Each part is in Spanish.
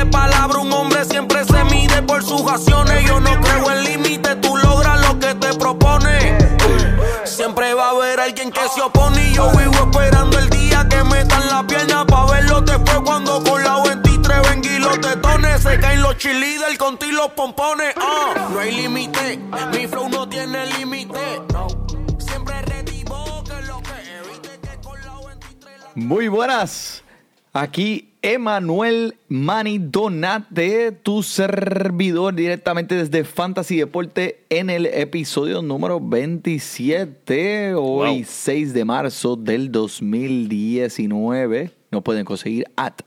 límite palabra, un hombre siempre se mide por sus acciones. Yo no creo en límite, tú logras lo que te propones. Siempre va a haber alguien que se opone y yo vivo esperando el día que metan la pierna pa' verlo después cuando con la 23 ven y los tetones se caen los del contigo los pompones. Ah, no hay límite, mi flow no tiene límite. Siempre ready que lo que evite que con la 23 Muy buenas. Aquí Emanuel Mani Donate, tu servidor directamente desde Fantasy Deporte en el episodio número 27, hoy 6 de marzo del 2019. Nos pueden conseguir at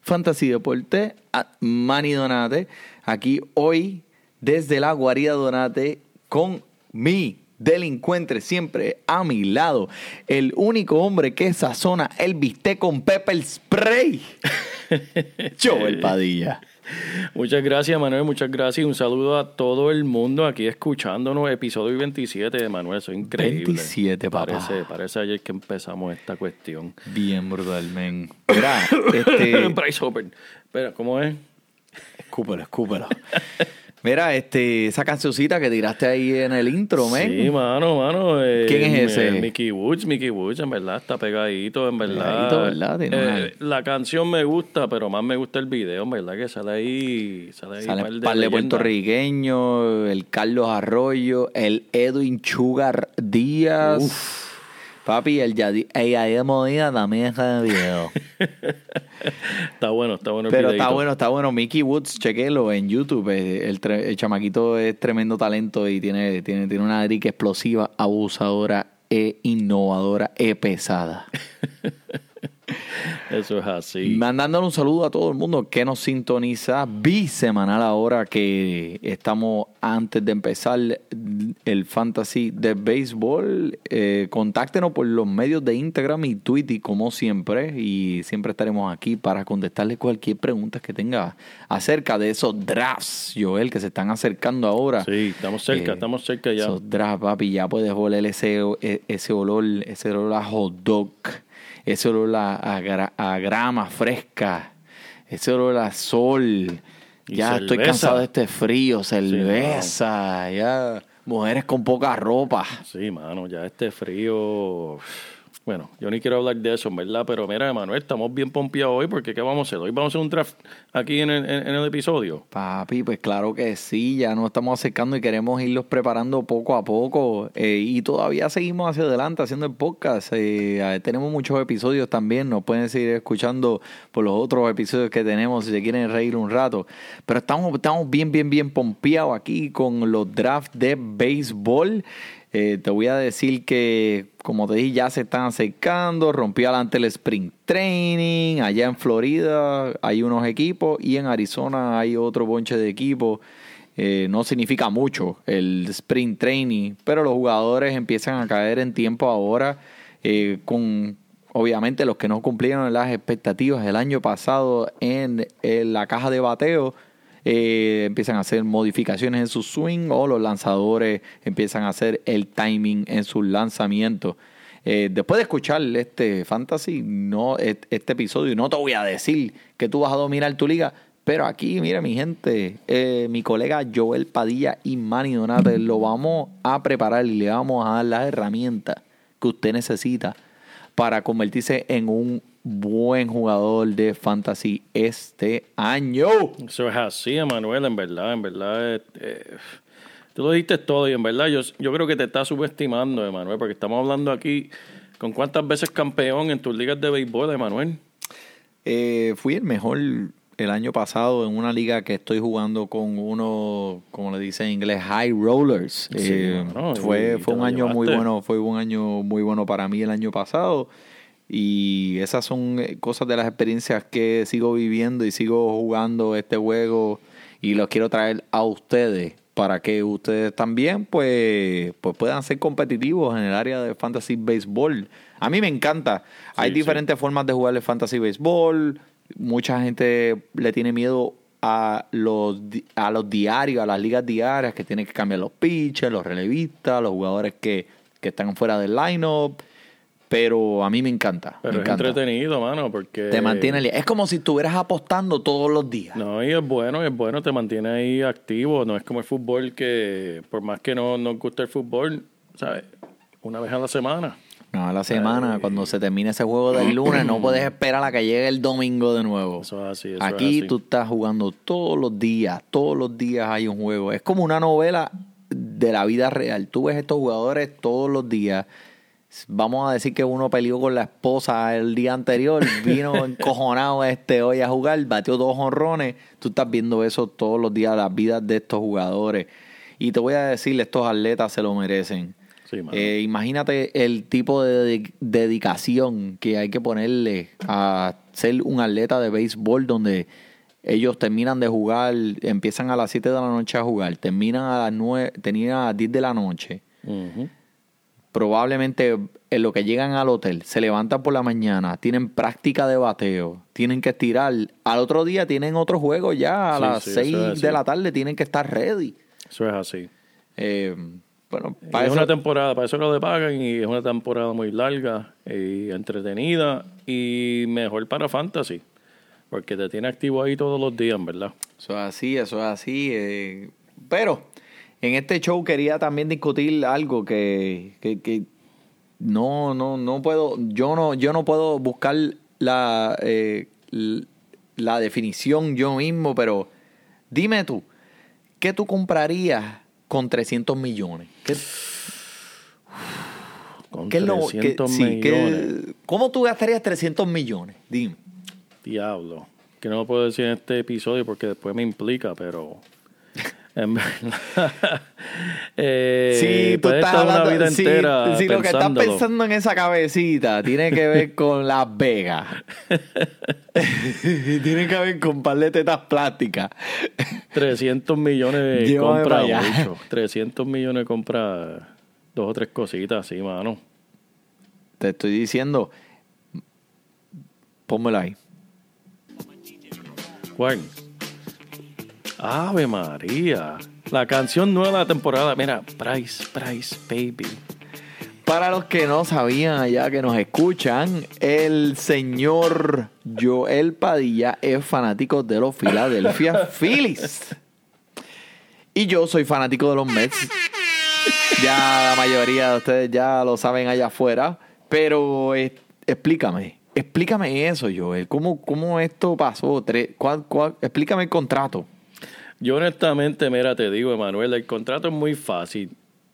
Fantasy Deporte, at Mani Donate. Aquí hoy desde la guarida Donate con mi delincuente siempre a mi lado. El único hombre que sazona el bistec con pepper spray. Joel Padilla. Muchas gracias, Manuel. Muchas gracias. Un saludo a todo el mundo aquí escuchándonos. Episodio 27 de Manuel. Eso es increíble. 27, papá. Parece, parece ayer que empezamos esta cuestión. Bien brutal, men. Mira, este... Price Hopper. Espera, ¿cómo es? Escúpelo, escúpelo. Mira, este, esa cancioncita que tiraste ahí en el intro, men. Sí, mano, mano. Eh, ¿Quién es ese? Mickey Woods, Mickey Woods, en verdad, está pegadito, en verdad. Pegadito, ¿verdad? Eh, la canción me gusta, pero más me gusta el video, en verdad, que sale ahí. Sale ahí Sale par de par de leyendas. puertorriqueños, el Carlos Arroyo, el Edwin Chugar Díaz. Papi, el Yadi, el Yadier Modina también está en el video. Está bueno, está bueno el Pero está bueno, está bueno. Mickey Woods, chequelo en YouTube. El, el chamaquito es tremendo talento y tiene, tiene, tiene una drica explosiva, abusadora e innovadora e pesada. Eso es así. Mandándole un saludo a todo el mundo que nos sintoniza bisemanal ahora que estamos antes de empezar el fantasy de béisbol. Eh, contáctenos por los medios de Instagram y Twitter como siempre y siempre estaremos aquí para contestarle cualquier pregunta que tenga acerca de esos drafts, Joel, que se están acercando ahora. Sí, estamos cerca, Eh, estamos cerca ya. Esos drafts, papi, ya puedes oler ese, e- ese olor, ese olor a hot dog, ese olor a, a gra- a grama fresca, ese olor a sol. Ya estoy cansado de este frío, cerveza, ya mujeres con poca ropa. Sí, mano, ya este frío. Bueno, yo ni quiero hablar de eso, verdad, pero mira, Manuel, estamos bien pompeados hoy porque ¿qué vamos a hacer? Hoy vamos a hacer un draft aquí en el, en- el episodio. Papi, pues claro que sí, ya nos estamos acercando y queremos irlos preparando poco a poco eh, y todavía seguimos hacia adelante haciendo el podcast. eh, tenemos muchos episodios también, nos pueden seguir escuchando por los otros episodios que tenemos si se quieren reír un rato. Pero estamos, estamos bien, bien, bien pompeados aquí con los drafts de béisbol. Eh, te voy a decir que, como te dije, ya se están acercando. Rompió adelante el Spring Training. Allá en Florida hay unos equipos y en Arizona hay otro bonche de equipos. Eh, no significa mucho el Spring Training, pero los jugadores empiezan a caer en tiempo ahora eh, con... Obviamente los que no cumplieron las expectativas el año pasado en, en la caja de bateo eh, empiezan a hacer modificaciones en su swing o los lanzadores empiezan a hacer el timing en sus lanzamientos. Eh, después de escuchar este fantasy, no, este episodio, no te voy a decir que tú vas a dominar tu liga, pero aquí, mira mi gente, eh, mi colega Joel Padilla y Manny Donate, lo vamos a preparar y le vamos a dar las herramientas que usted necesita para convertirse en un buen jugador de fantasy este año. Eso es así, Emanuel, en verdad, en verdad. eh, eh, tú lo dijiste todo y en verdad yo, yo creo que te estás subestimando, Emanuel, porque estamos hablando aquí con cuántas veces campeón en tus ligas de béisbol, Emanuel. Eh, fui el mejor el año pasado en una liga que estoy jugando con uno, como le dicen en inglés, high rollers. Sí, Eh, fue fue un año muy bueno, fue un año muy bueno para mí el año pasado. Y esas son eh, cosas de las experiencias que sigo viviendo y sigo jugando este juego y los quiero traer a ustedes para que ustedes también pues, pues puedan ser competitivos en el área de fantasy baseball. A mí me encanta. Hay Sí, diferentes formas de jugar el fantasy baseball. Mucha gente le tiene miedo a los, a los diarios, a las ligas diarias, que tienen que cambiar los pitchers, los relevistas, los jugadores que, que están fuera del lineup. Pero a mí me encanta. Pero me es encanta. entretenido, mano, porque... Te mantiene. Es como si estuvieras apostando todos los días. No, y es bueno, es bueno, te mantiene ahí activo. No es como el fútbol que, por más que no nos guste el fútbol, ¿sabes? Una vez a la semana. No, a la semana, cuando se termine ese juego del lunes, no puedes esperar a que llegue el domingo de nuevo. Eso es así. Eso Aquí es así. tú estás jugando todos los días, todos los días hay un juego. Es como una novela de la vida real. Tú ves estos jugadores todos los días. Vamos a decir que uno peleó con la esposa el día anterior, vino encojonado este hoy a jugar, batió dos honrones. Tú estás viendo eso todos los días, las vidas de estos jugadores. Y te voy a decir, estos atletas se lo merecen. Sí. Eh, imagínate el tipo de dedi- dedicación que hay que ponerle a ser un atleta de béisbol donde ellos terminan de jugar, empiezan a las 7 de la noche a jugar, terminan a las 9, terminan a las 10 de la noche. Probablemente en lo que llegan al hotel, se levantan por la mañana, tienen práctica de bateo, tienen que estirar. Al otro día tienen otro juego ya, a Sí, las sí, eso 6 es así. de la tarde tienen que estar ready. Eso es así. Eh, bueno, para es eso- una temporada, para eso lo le pagan y es una temporada muy larga y entretenida y mejor para fantasy. Porque te tiene activo ahí todos los días, ¿verdad? Eso es así, eso es así. eh, pero en este show quería también discutir algo que, que, que no, no, no puedo, yo no, yo no puedo buscar la, eh, la definición yo mismo, pero dime tú, ¿qué tú comprarías con 300 millones? ¿Qué, Con qué es lo- 300 qué- sí, qué- millones. ¿Cómo tú gastarías 300 millones? Dime. Diablo. Que no lo puedo decir en este episodio porque después me implica, pero... En verdad. eh, Sí, tú estás estar una hablando. vida sí, entera sí, lo que estás pensando en esa cabecita tiene que ver con Las Vegas. tiene que ver con par de tetas plásticas. 300 millones Llévame compra mucho. 300 millones compra dos o tres cositas así, mano. Te estoy diciendo. Pónmelo ahí. ¿Cuál? Ave María. La canción nueva de la temporada. Mira, Price, Price, Baby. Para los que no sabían allá que nos escuchan, el señor Joel Padilla es fanático de los Philadelphia Phillies. Y yo soy fanático de los Mets. Ya la mayoría de ustedes ya lo saben allá afuera. Pero eh, explícame, explícame eso, Joel. ¿Cómo, cómo esto pasó? Cuál- cuál- explícame el contrato. Yo honestamente, mira, te digo, Emanuel, el contrato es muy fácil.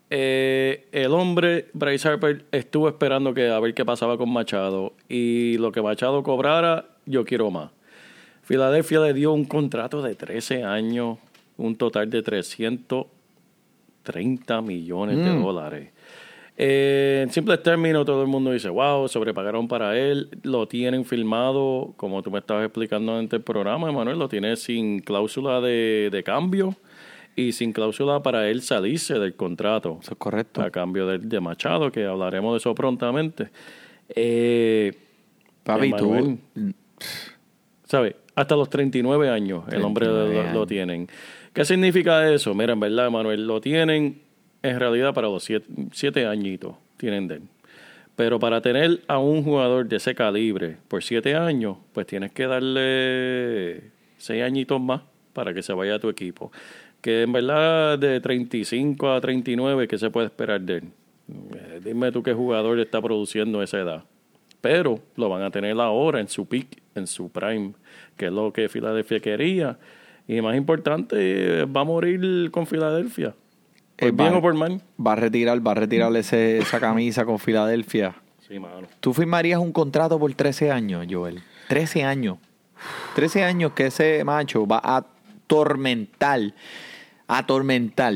Eh, el hombre, Bryce Harper, estuvo esperando que a ver qué pasaba con Machado. Y lo que Machado cobrara, yo quiero más. Filadelfia le dio un contrato de 13 años, un total de 330 millones de dólares. Eh, en simples términos, todo el mundo dice, wow, sobrepagaron para él. Lo tienen firmado, como tú me estabas explicando antes del programa, Emanuel, lo tiene sin cláusula de, de cambio y sin cláusula para él salirse del contrato. Eso es correcto. A cambio de, de Machado, que hablaremos de eso prontamente. Eh, Papi, tú. ¿Sabes? Hasta los 39 años el hombre 39 lo, lo años. tienen. ¿Qué significa eso? Mira, en verdad, Manuel, lo tienen en realidad para los siete, siete añitos, tienen de él. Pero para tener a un jugador de ese calibre por siete años, pues tienes que darle seis añitos más para que se vaya a tu equipo. Que en verdad de 35 a 39, ¿qué se puede esperar de él? Eh, Dime tú qué jugador está produciendo esa edad. Pero lo van a tener ahora en su peak, en su prime, que es lo que Filadelfia quería. Y más importante, eh, va a morir con Filadelfia. Por Eh, bien va- o por mal. Va a retirar, va a retirar ese- esa camisa con Filadelfia. Sí, mano. ¿Tú firmarías un contrato por 13 años, Joel? 13 años. 13 años que ese macho va a atormentar, atormentar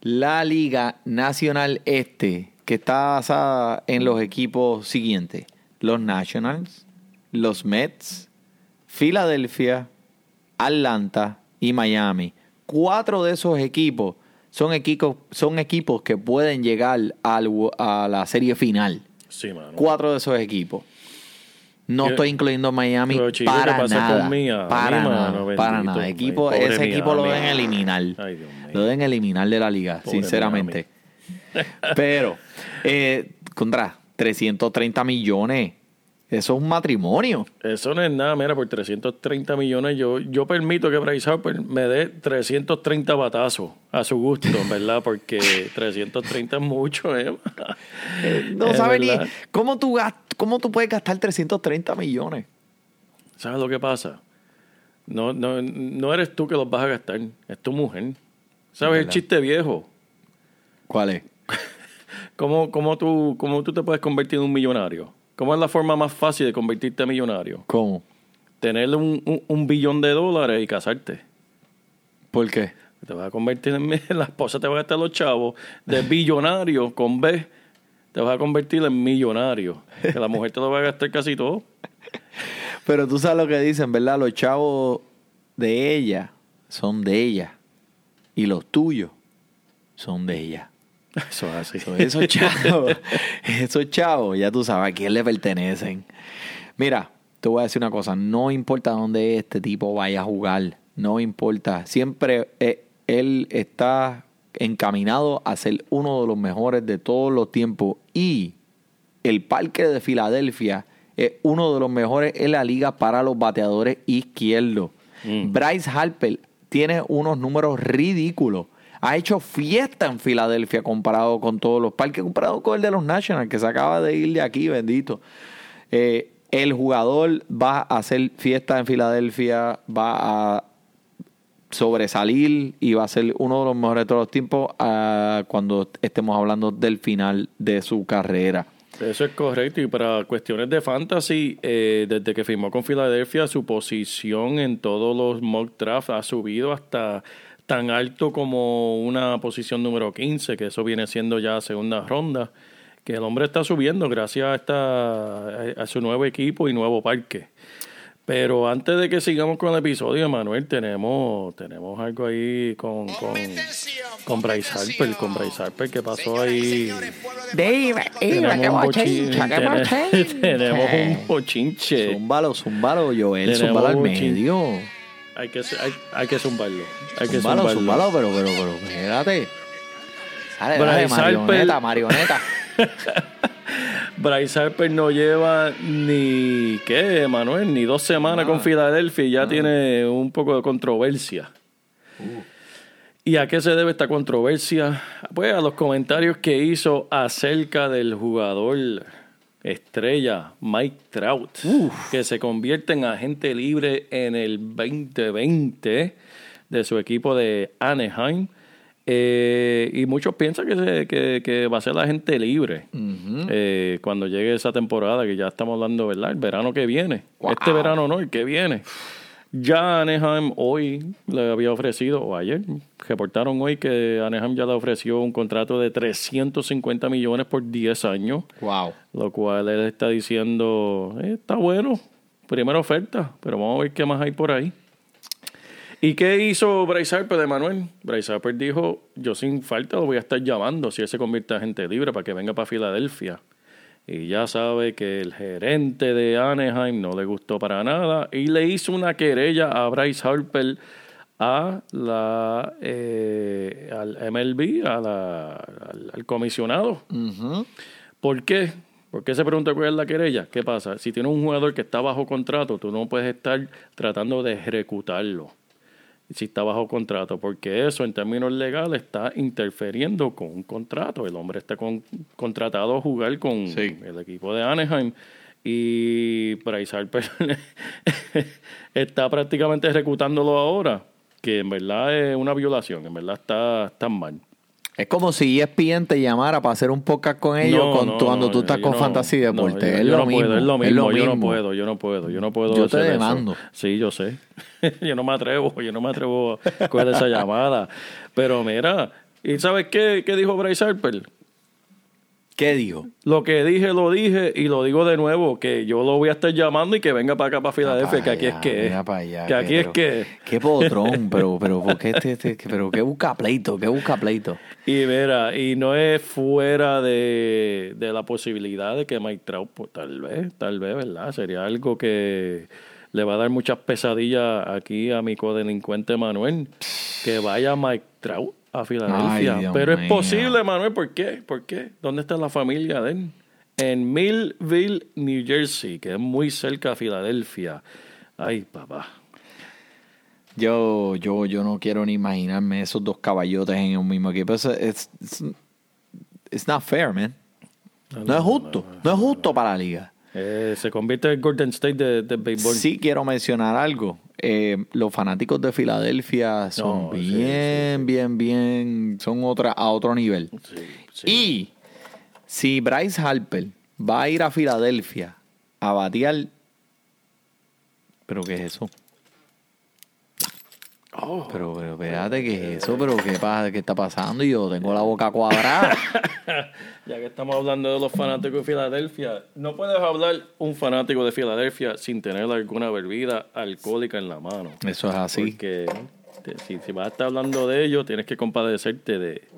la Liga Nacional Este, que está basada en los equipos siguientes. los Nationals, los Mets, Filadelfia, Atlanta y Miami. Cuatro de esos equipos son equipos, son equipos que pueden llegar al- a la serie final. Sí, mano. Cuatro de esos equipos. No Yo- estoy incluyendo Miami Pero, chico, ¿qué para nada. para nada. Bendito, Equipo, pobre ese equipo lo deben eliminar. Ay, Dios mío. Lo deben eliminar de la liga, Pobre sinceramente. Pero, eh, contra 330 millones. Eso es un matrimonio. Eso no es nada, mira, por 330 millones yo, yo permito que Bryce Harper me dé 330 batazos a su gusto, ¿verdad? Porque 330 es mucho, ¿eh? No Es sabes ni verdad. cómo tú, cómo tú puedes gastar 330 millones. ¿Sabes lo que pasa? No, no, no eres tú que los vas a gastar, es tu mujer. ¿Sabes el verdad. chiste viejo? ¿Cuál es? ¿Cómo, cómo, tú, ¿Cómo tú te puedes convertir en un millonario? ¿Cómo es la forma más fácil de convertirte en millonario? ¿Cómo? Tener un, un- un billón de dólares y casarte. ¿Por qué? Te vas a convertir en la esposa, te va a gastar los chavos. De billonario con B, te vas a convertir en millonario. Que la mujer te lo va a gastar casi todo. Pero tú sabes lo que dicen, ¿verdad? Los chavos de ella son de ella. Y los tuyos son de ella. Eso es así. So, esos chavos, esos chavos, ya tú sabes a quién le pertenecen. Mira, te voy a decir una cosa, no importa dónde este tipo vaya a jugar, no importa, siempre eh, él está encaminado a ser uno de los mejores de todos los tiempos y el parque de Filadelfia es uno de los mejores en la liga para los bateadores izquierdos. Mm. Bryce Harper tiene unos números ridículos. Ha hecho fiesta en Filadelfia comparado con todos los parques, comparado con el de los Nationals, que se acaba de ir de aquí, bendito. Eh, el jugador va a hacer fiesta en Filadelfia, va a sobresalir y va a ser uno de los mejores de todos los tiempos ah, cuando estemos hablando del final de su carrera. Eso es correcto. Y para cuestiones de fantasy, eh, desde que firmó con Filadelfia, su posición en todos los mock drafts ha subido hasta tan alto como una posición número 15, que eso viene siendo ya segunda ronda. Que el hombre está subiendo gracias a, esta, a su nuevo equipo y nuevo parque. Pero antes de que sigamos con el episodio, Manuel, tenemos, tenemos algo ahí con, con, con Bryce Harper, con Bryce Harper, que pasó ahí. Tenemos un bochinche. Tenemos un bochinche. Zúmbalo, zúmbalo, Joel, zúmbalo al medio. Hay que, hay, hay que zumbarlo. Hay que Zúmbalo, zumbarlo. pero, pero, pero, espérate. Dale, dale, Harper- marioneta, marioneta. Bryce Harper no lleva ni, ¿qué, Manuel? Ni dos semanas con Filadelfia y ya tiene un poco de controversia. ¿Y a qué se debe esta controversia? Pues a los comentarios que hizo acerca del jugador estrella Mike Trout, que se convierte en agente libre en el 2020 de su equipo de Anaheim. Eh, y muchos piensan que, se- que, que va a ser agente libre eh, cuando llegue esa temporada, que ya estamos hablando, ¿verdad? El verano que viene. Wow. Este verano no, el que viene. Ya Anaheim hoy le había ofrecido, o ayer, reportaron hoy que Anaheim ya le ofreció un contrato de 350 millones por 10 años, wow. lo cual él está diciendo, "Eh, está bueno, primera oferta, pero vamos a ver qué más hay por ahí. ¿Y qué hizo Bryce Harper de Manuel? Bryce Harper dijo, yo sin falta lo voy a estar llamando si él se convierte en agente libre para que venga para Filadelfia. Y ya sabe que el gerente de Anaheim no le gustó para nada y le hizo una querella a Bryce Harper a la eh, al MLB, a la- al, al comisionado. ¿Por qué? ¿Por qué se pregunta cuál es la querella? ¿Qué pasa? Si tienes un jugador que está bajo contrato, tú no puedes estar tratando de ejecutarlo si está bajo contrato, porque eso en términos legales está interfiriendo con un contrato. El hombre está con- contratado a jugar con Sí. el equipo de Anaheim y Bryce Harper está prácticamente ejecutándolo ahora, que en verdad es una violación, en verdad está, está mal. Es como si ESPN te llamara para hacer un podcast con ellos No, con, no, cuando no, tú estás con Fantasy Deporte. yo- es, lo mismo, es lo mismo, yo no puedo, yo no puedo, yo no puedo Yo te eso. demando. Sí, yo sé. yo no me atrevo, yo no me atrevo a coger esa llamada. Pero mira, ¿y sabes qué, qué dijo Bryce Harper? ¿Qué dijo? Lo que dije, lo dije y lo digo de nuevo, que yo lo voy a estar llamando y que venga para acá, para Filadelfia, que aquí es que es. para allá, Que aquí es que. Qué potrón, pero, pero, ¿por qué este, este- pero qué busca pleito? ¿Qué busca pleito? Y mira, y no es fuera de, de la posibilidad de que Mike Trout, pues, tal vez, tal vez, ¿verdad? Sería algo que le va a dar muchas pesadillas aquí a mi codelincuente Manuel, que vaya Mike Trout a Filadelfia. Ay, Pero es posible, Manuel, ¿por qué? ¿Por qué? ¿Dónde está la familia de él? En Millville, New Jersey, que es muy cerca a Filadelfia. Ay, papá. Yo, yo, yo no quiero ni imaginarme esos dos caballotes en un mismo equipo. Es, it's, it's not fair, man. No es justo. No es justo para la liga. Eh, se convierte en Golden State de, de béisbol. Sí quiero mencionar algo. Eh, los fanáticos de Filadelfia son No, sí, bien, bien, bien, son otra, a otro nivel. Y si Bryce Harper va a ir a Filadelfia a batear... ¿Pero qué es eso? Oh. Pero, pero, espérate, ¿qué es eso? ¿Pero qué, pasa? ¿Qué está pasando? Yo tengo la boca cuadrada. Ya que estamos hablando de los fanáticos de Filadelfia, no puedes hablar un fanático de Filadelfia sin tener alguna bebida alcohólica en la mano. Eso es así. Porque te- si, si vas a estar hablando de ellos, tienes que compadecerte de,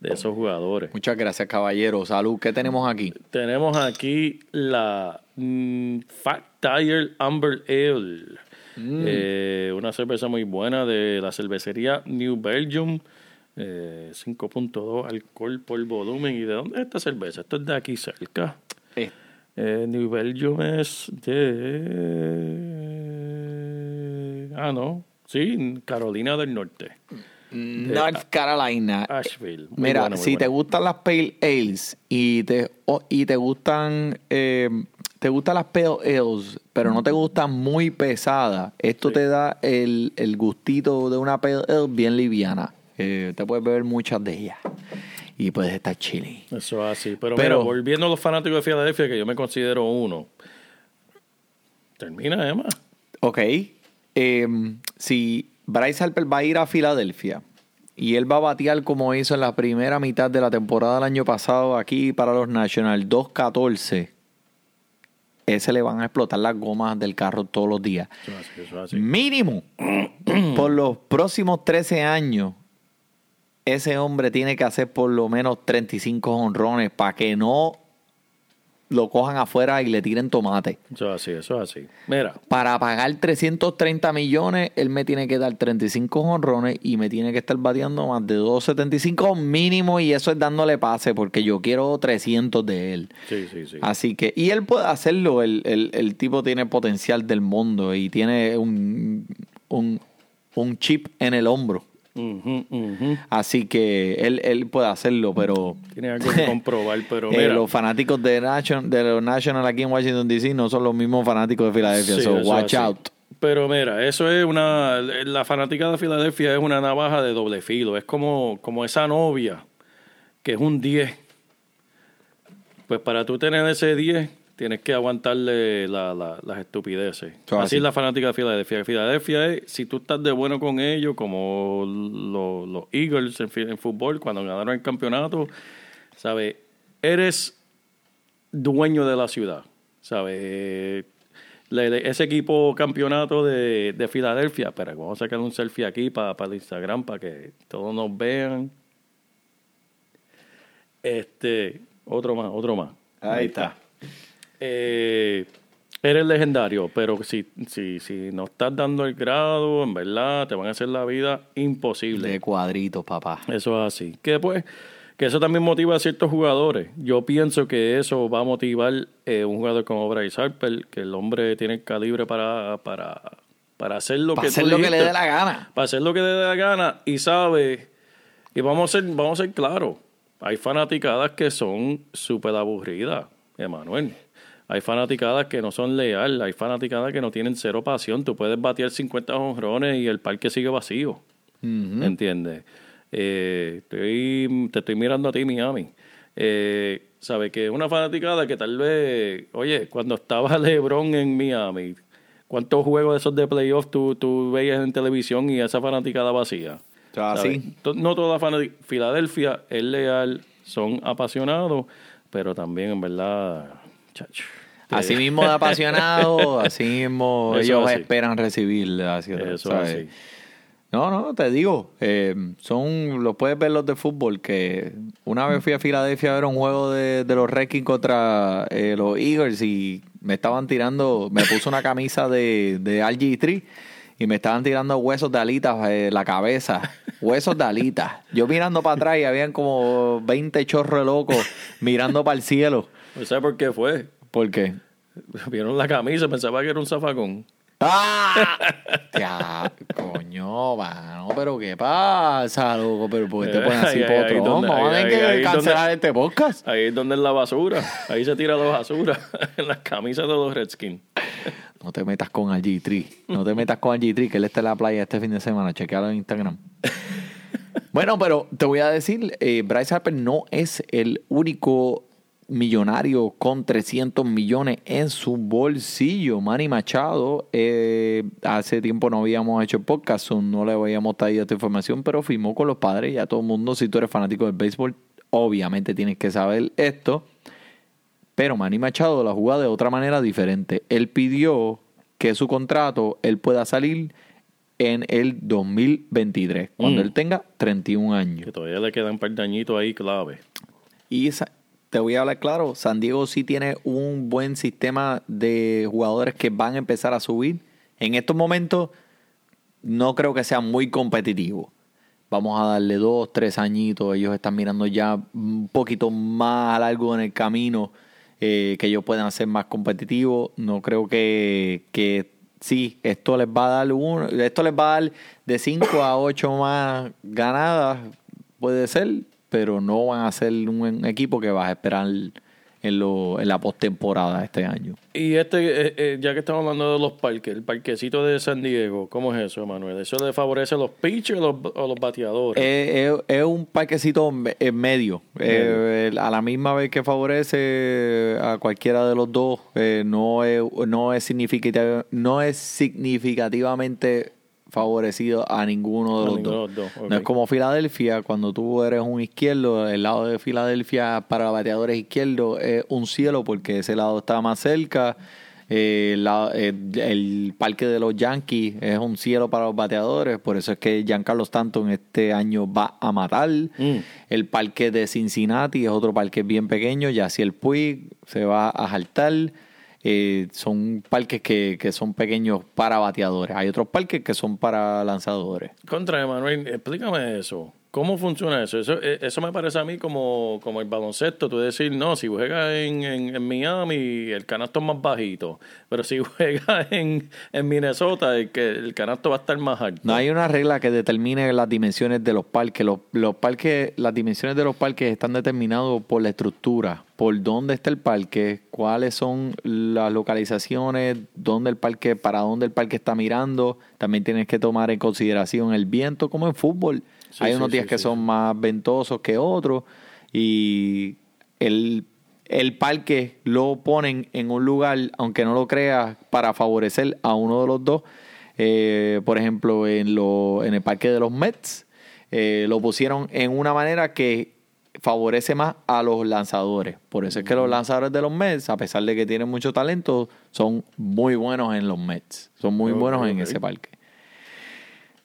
de esos jugadores. Muchas gracias, caballero. Salud. ¿Qué tenemos aquí? Tenemos aquí la mm, Fat Tire Amber Ale. Eh, una cerveza muy buena de la cervecería New Belgium. Eh, 5.2 alcohol por volumen. ¿Y de dónde es esta cerveza? Esto es de aquí cerca. Eh, Eh, New Belgium es de... Ah, no. Sí, Carolina del Norte. North Carolina. Asheville. Muy Mira, si te gustan las Pale Ales y te, y te gustan eh, te gustan las Pale Ales, pero no te gustan muy pesadas, esto te da el, el gustito de una Pale Ale bien liviana. Eh, te puedes beber muchas de ellas y puedes estar chile. Eso es así. Pero, Pero- mira, volviendo a los fanáticos de Filadelfia, que yo me considero uno. Termina, Emma. Ok. eh, si Bryce Harper va a ir a Filadelfia y él va a batear como hizo en la primera mitad de la temporada del año pasado aquí para los Nationals 2-14, ese le van a explotar las gomas del carro todos los días. Eso es así, eso es así. Mínimo, por los próximos 13 años, ese hombre tiene que hacer por lo menos 35 honrones para que no lo cojan afuera y le tiren tomate. Eso es así, eso es así. Mira, Para pagar 330 millones, él me tiene que dar 35 honrones y me tiene que estar bateando más de 275 mínimo y eso es dándole pase porque yo quiero 300 de él. sí, sí, sí. Así que, y él puede hacerlo, el, el- el tipo tiene potencial del mundo y tiene un, un, un chip en el hombro. Ujú, ujú. Así que él, él puede hacerlo, pero Tiene algo que comprobar, pero eh, mira. los fanáticos de, Nation, de los National aquí en Washington DC no son los mismos fanáticos de Filadelfia. Sí, so eso watch así. out. Pero mira, eso es una. La fanática de Filadelfia es una navaja de doble filo. Es como, como esa novia que es un 10. Pues para tú tener ese 10, tienes que aguantarle la- la- las estupideces. Así así. es la fanática de Filadelfia. Filadelfia es, si tú estás de bueno con ellos, como lo- los Eagles en, en fútbol, cuando ganaron el campeonato, ¿sabes? Eres dueño de la ciudad, ¿sabes? Ese equipo campeonato de, de Filadelfia, pero vamos a sacar un selfie aquí para el Instagram para que todos nos vean. Este, otro más, otro más. Ahí está. Eh, eres legendario, pero si, si, si no estás dando el grado, en verdad, te van a hacer la vida imposible. De cuadritos, papá. Eso es así. Que pues, que eso también motiva a ciertos jugadores. Yo pienso que eso va a motivar eh, un jugador como Bryce Harper, que el hombre tiene el calibre para, para, para hacer lo Para que hacer tú lo que le dé la gana. Para hacer lo que le dé la gana y sabe, y vamos a ser, vamos a ser claros, hay fanaticadas que son súper aburridas, Emanuel. Hay fanaticadas que no son leales, hay fanaticadas que no tienen cero pasión. Tú puedes batear 50 honrones y el parque sigue vacío. ¿Entiendes? Eh, estoy- te estoy mirando a ti, Miami. Eh, ¿Sabe que una fanaticada que tal vez, oye, cuando estaba LeBron en Miami, ¿cuántos juegos de esos de playoffs tú, tú veías en televisión y esa fanaticada vacía? Ah, sí. No toda fanática. Filadelfia es leal, son apasionados pero también, en verdad, chacho. Así mismo de apasionado, así mismo Eso ellos así. esperan recibir. Así, Eso. No, no, te digo, eh, son, lo puedes ver los de fútbol, que una vez fui a Filadelfia a ver un juego de, de los Redskins contra eh, los Eagles y me estaban tirando, me puse una camisa de, de RG3 y me estaban tirando huesos de alitas en la cabeza, huesos de alitas. Yo mirando para atrás y habían como 20 chorros locos mirando para el cielo. ¿Sabes por qué fue? ¿Por qué? Vieron la camisa, pensaba que era un zafacón. ¡Ah! Ya, coño, mano, pero ¿qué pasa, loco? ¿Pero por qué te pones así Ahí, ahí, ahí, potro? Vamos a que cancelar donde- este podcast. Ahí es donde es la basura. Ahí se tira la basura. en las camisas de los Redskins. No te metas con RG3. No te metas con RG3, que él está en la playa este fin de semana. Chequealo en Instagram. Bueno, pero te voy a decir, eh, Bryce Harper no es el único millonario con 300 millones en su bolsillo. Manny Machado, eh, hace tiempo no habíamos hecho podcast, no le habíamos traído esta información, pero firmó con los padres. Ya todo el mundo, si tú eres fanático del béisbol, obviamente tienes que saber esto. Pero Manny Machado la jugó de otra manera diferente. Él pidió que su contrato él pueda salir en el 2023, cuando Mm. él tenga 31 años. Que todavía le quedan un par de añitos ahí clave. Y esa- te voy a hablar claro, San Diego sí tiene un buen sistema de jugadores que van a empezar a subir. En estos momentos no creo que sea muy competitivo. Vamos a darle dos, tres añitos. Ellos están mirando ya un poquito más a largo en el camino eh, que ellos puedan ser más competitivos. No creo que, que sí, esto les va a dar uno, esto les va a dar de 5 a 8 más ganadas, puede ser, pero no van a ser un equipo que vas a esperar en, lo, en la postemporada este año. Y este, eh, eh, ya que estamos hablando de los parques, el parquecito de San Diego, ¿cómo es eso, Manuel? ¿Eso le favorece a los pitchers o los, o los bateadores? Eh, Es, es un parquecito me- eh, medio. Eh, a la misma vez que favorece a cualquiera de los dos, eh, no, es, no, es significativa- no es significativamente favorecido a ninguno de A los ninguno dos. de los dos, ok. No es como Filadelfia, cuando tú eres un izquierdo, el lado de Filadelfia para bateadores izquierdos es un cielo porque ese lado está más cerca. Eh, la- eh, el parque de los Yankees es un cielo para los bateadores, por eso es que Giancarlo Stanton este año va a matar. Mm. El parque de Cincinnati es otro parque bien pequeño, ya si el Puig se va a jaltar. Eh, son parques que, que son pequeños para bateadores. Hay otros parques que son para lanzadores. Contra, Manuel, explícame eso. ¿Cómo funciona eso? Eso, eh, eso me parece a mí como, como el baloncesto. Tú decir, no, si juegas en, en, Miami, el canasto es más bajito. Pero si juegas en, en Minnesota, el, que, el canasto va a estar más alto. No hay una regla que determine las dimensiones de los parques. Los, los parques, las dimensiones de los parques están determinados por la estructura, por dónde está el parque, cuáles son las localizaciones, dónde el parque, para dónde el parque está mirando. También tienes que tomar en consideración el viento, como en fútbol. Sí, hay sí, unos días sí, que son más ventosos que otros y el, el parque lo ponen en un lugar, aunque no lo creas, para favorecer a uno de los dos. Eh, por ejemplo, en, lo, en el parque de los Mets, eh, lo pusieron en una manera que favorece más a los lanzadores. Por eso es que los lanzadores de los Mets, a pesar de que tienen mucho talento, son muy buenos en los Mets. Son muy buenos en ese parque.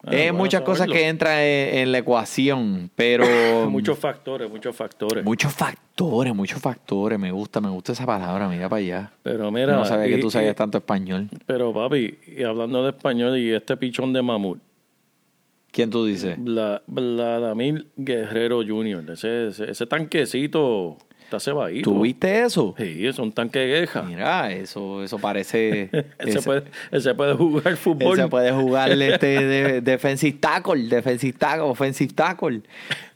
Ah, Eh, bueno muchas cosas que entran en, en la ecuación, pero Muchos factores, muchos factores. muchos factores, muchos factores. Me gusta, me gusta esa palabra. Mira para allá. Pero mira, no sabía que tú sabías y- tanto español. Pero papi, y hablando de español y este pichón de mamut, ¿Quién tú dices? Vla- Vladimir Guerrero Jr., ese, ese, ese tanquecito está cebadito. ¿Tú viste eso? Sí, es un tanque de queja. Mira, eso, eso parece. Ese- puede, jugar fútbol. se puede jugar este de, defensive tackle, defensive tackle, offensive tackle.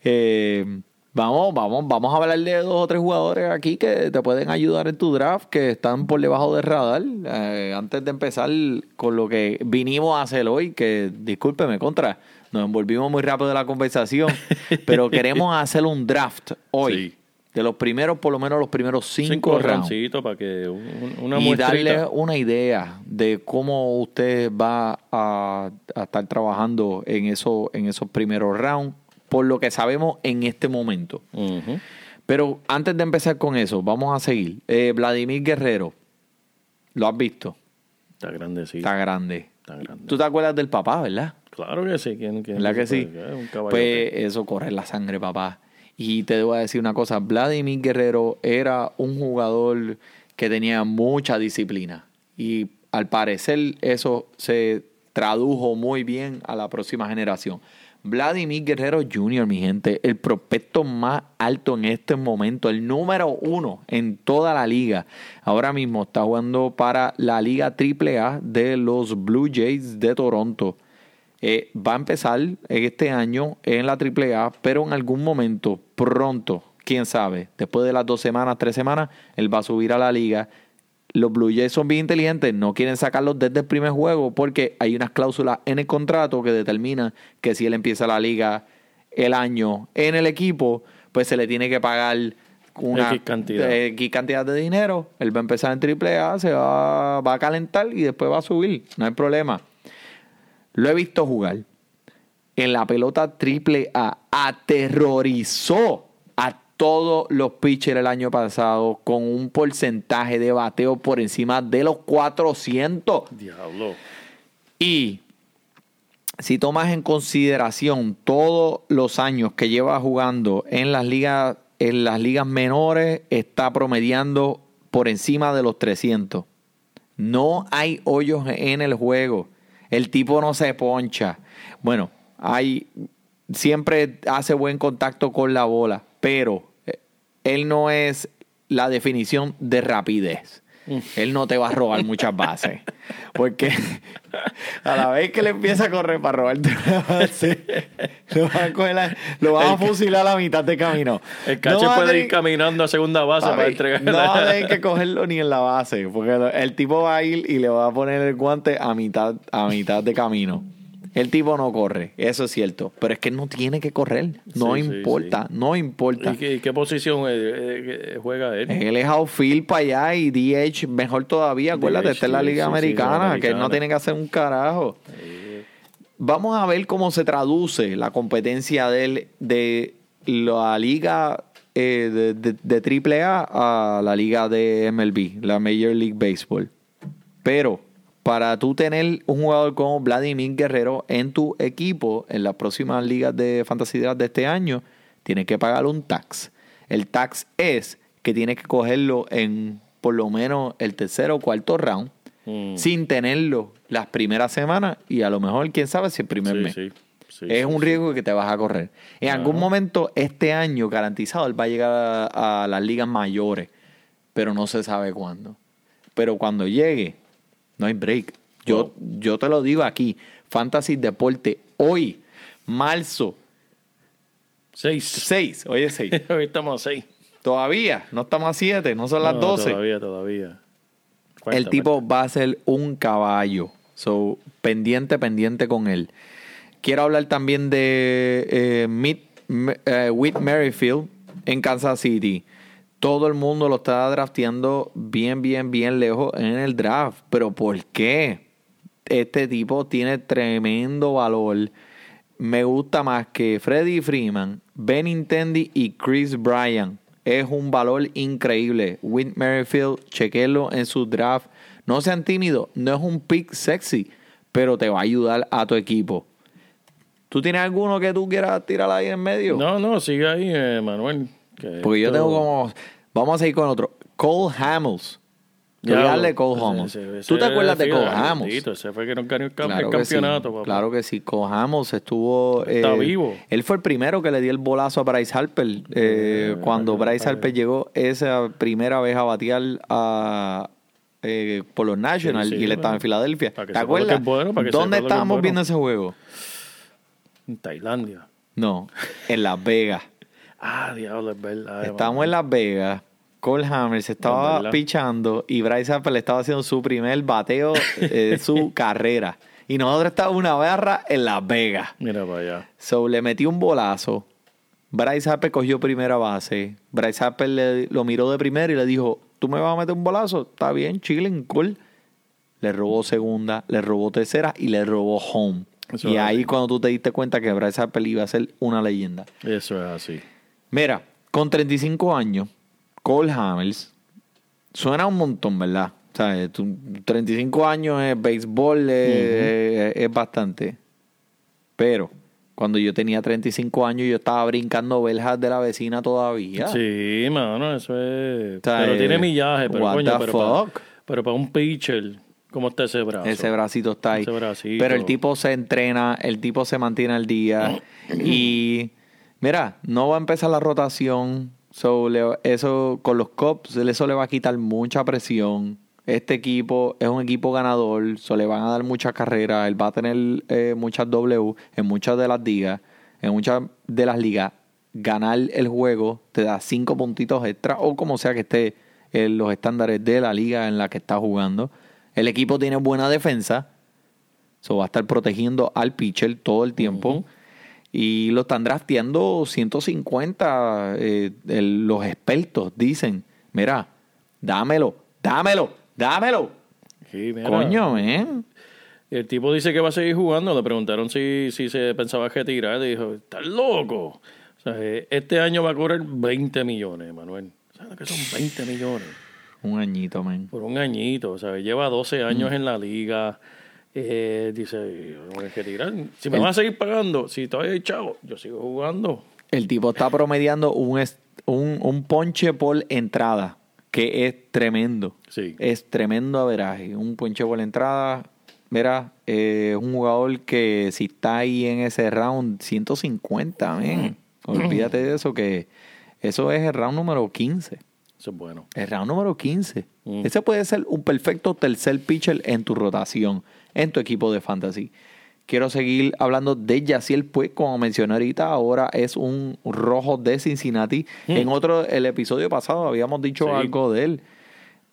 Eh, vamos, vamos, vamos a hablar de dos o tres jugadores aquí que te pueden ayudar en tu draft, que están por debajo del radar. Eh, antes de empezar con lo que vinimos a hacer hoy, que discúlpeme, contra, nos envolvimos muy rápido de la conversación, pero queremos hacer un draft hoy. Sí. De los primeros, por lo menos los primeros cinco, Cinco rounds para que un- una y muestrita. darle una idea de cómo usted va a, a estar trabajando en, eso, en esos primeros rounds, por lo que sabemos en este momento. Pero antes de empezar con eso, vamos a seguir. Eh, Vladimir Guerrero, ¿lo has visto? Está grandecito. Está grande. Está grande. ¿Tú te acuerdas del papá, verdad? Claro que sí. ¿Quién, quién ¿Verdad que sí? Pues eso corre la sangre, papá. Y te debo decir una cosa, Vladimir Guerrero era un jugador que tenía mucha disciplina. Y al parecer eso se tradujo muy bien a la próxima generación. Vladimir Guerrero Jr., mi gente, el prospecto más alto en este momento, el número uno en toda la liga. Ahora mismo está jugando para la Liga AAA de los Blue Jays de Toronto. Eh, va a empezar este año en la AAA, pero en algún momento, pronto, quién sabe, después de las dos semanas, tres semanas, él va a subir a la liga. Los Blue Jays son bien inteligentes, no quieren sacarlos desde el primer juego porque hay unas cláusulas en el contrato que determinan que si él empieza la liga el año en el equipo, pues se le tiene que pagar una X cantidad. X cantidad de dinero. Él va a empezar en AAA, se va, va a calentar y después va a subir, no hay problema. Lo he visto jugar. En la pelota triple A aterrorizó a todos los pitchers el año pasado con un porcentaje de bateo por encima de los 400. Diablo. Y si tomas en consideración todos los años que lleva jugando en las ligas, en las ligas menores, está promediando por encima de los 300. No hay hoyos en el juego. El tipo no se poncha. Bueno, hay siempre hace buen contacto con la bola, pero eh, él no es la definición de rapidez. Él no te va a robar muchas bases. Porque a la vez que le empieza a correr para robarte una base, lo vas a, coger lo a fusilar a la mitad de camino. El cache No va puede tener- ir caminando a segunda base para Papi, entregar. No va a tener que cogerlo ni en la base, porque el tipo va a ir y le va a poner el guante a mitad, a mitad de camino. El tipo no corre, eso es cierto, pero es que no tiene que correr, no Sí, sí, importa, no importa. ¿Y qué, y qué posición eh, eh, juega él? Él es outfield para allá y DH mejor todavía. Acuérdate, DH, esta es la Liga Americana, que él no tiene que hacer un carajo. Vamos a ver cómo se traduce la competencia de él de la Liga eh, de, de, de AAA a la Liga de MLB, la Major League Baseball. Pero para tú tener un jugador como Vladimir Guerrero en tu equipo en las próximas ligas de fantasy draft de este año, tienes que pagar un tax. El tax es que tienes que cogerlo en por lo menos el tercer o cuarto round Mm. sin tenerlo las primeras semanas y a lo mejor, quién sabe, si el primer Sí, mes. sí, sí, es un riesgo que te vas a correr. En algún momento, este año, garantizado, él va a llegar a, a las ligas mayores, pero no se sabe cuándo. Pero cuando llegue, no hay break. Yo, yo te lo digo aquí, Fantasy Deporte, hoy, marzo Seis. 6, hoy es 6. Hoy estamos a seis. Todavía, no estamos a 7, no son las No, 12. Todavía, todavía. El tipo va a ser un caballo. So, pendiente, pendiente con él. Quiero hablar también de eh, Mid- M- eh, Whit Merrifield en Kansas City. Todo el mundo lo está drafteando bien, bien, bien lejos en el draft. Pero ¿por qué? Este tipo tiene tremendo valor. Me gusta más que Freddie Freeman, Benintendi y Chris Bryan. Es un valor increíble. Whit Merrifield, chequenlo en su draft. No sean tímidos, no es un pick sexy, pero te va a ayudar a tu equipo. ¿Tú tienes alguno que tú quieras tirar ahí en medio? No, no, sigue ahí, eh, Manuel. Que Porque yo tengo como. Vamos a seguir con otro. Cole Hamels. Darle Cole Hamels. ese- ese ¿Tú te acuerdas de Cole Hamels? Ese fue que nos ganó el, Claro que sí, campeonato, papá. Claro que sí. Cole Hamels estuvo. Está eh, vivo. Él fue el primero que le dio el bolazo a Bryce Harper. eh, Eh, cuando Bryce. Harper llegó esa primera vez a batear a, eh, por los Nationals Sí, y él estaba en Filadelfia. ¿Te acuerdas? bueno, ¿Dónde estábamos bueno. viendo ese juego? En Tailandia. No, en Las Vegas. Ah, diablo, es verdad. Estábamos en Las Vegas. Cole Hammer se estaba pichando y Bryce Harper le estaba haciendo su primer bateo de su carrera. Y nosotros estábamos una barra en Las Vegas. Mira para allá. So le metió un bolazo. Bryce Harper cogió primera base. Bryce Harper le- lo miró de primera y le dijo: ¿Tú me vas a meter un bolazo? Está bien, chilling, cool. Le robó segunda, le robó tercera y le robó home. Eso y ahí así. cuando tú te diste cuenta que Bryce Harper iba a ser una leyenda. Eso es así. Mira, con 35 años, Cole Hamels, suena un montón, ¿verdad? O sea, tu- 35 años es béisbol, es, es bastante. Pero cuando yo tenía 35 años, yo estaba brincando verjas de la vecina todavía. Sí, mano, eso es. O sea, pero eh, tiene millaje, pero what coño, the pero para, pero para un pitcher, ¿cómo está ese brazo? Ese bracito está ahí. Ese bracito. Pero el tipo se entrena, el tipo se mantiene al día. y mira, no va a empezar la rotación. So, eso con los Cubs, eso le va a quitar mucha presión. Este equipo es un equipo ganador, so le van a dar muchas carreras. Él va a tener eh, muchas W en muchas de las ligas. En muchas de las ligas, ganar el juego te da cinco puntitos extra o como sea que esté en los estándares de la liga en la que está jugando. El equipo tiene buena defensa, so va a estar protegiendo al pitcher todo el tiempo. Y lo están drafteando 150. eh, el- los expertos dicen: Mira, dámelo, dámelo, dámelo. Sí, mira. Coño, man. El tipo dice que va a seguir jugando. Le preguntaron si, si se pensaba retirar. Dijo, ¿estás loco? O sea, eh, este año va a cobrar 20 millones, Manuel. ¿Sabes lo que son 20 millones? Un añito, man. Por un añito. O sea, lleva 12 años en la liga. Eh, dice. Si me El- van a seguir pagando, si todavía hay chavo, yo sigo jugando. El tipo está promediando un, un, un ponche por entrada, que es tremendo. Sí. Es tremendo averaje. Un ponche por entrada. Mira, eh, es un jugador que si está ahí en ese round 150, man. Olvídate de eso, que eso es el round número 15. Eso es bueno. El round número 15. Mm. Ese puede ser un perfecto tercer pitcher en tu rotación, en tu equipo de fantasy. Quiero seguir hablando de Yaciel pues como mencioné ahorita, ahora es un rojo de Cincinnati. En otro, el episodio pasado habíamos dicho. Sí. algo de él,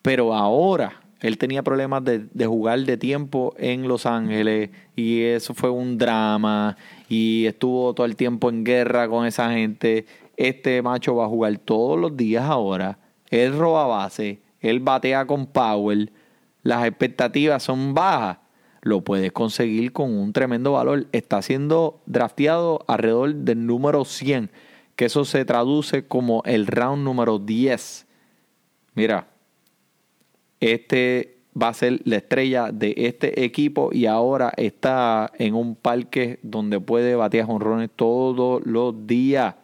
pero ahora él tenía problemas de, de jugar de tiempo en Los Ángeles y eso fue un drama y estuvo todo el tiempo en guerra con esa gente. Este macho va a jugar todos los días ahora. Él roba base, él batea con power, las expectativas son bajas. Lo puedes conseguir con un tremendo valor. Está siendo drafteado alrededor del número 100, que eso se traduce como el round número 10. Mira, este va a ser la estrella de este equipo y ahora está en un parque donde puede batear jonrones todos los días.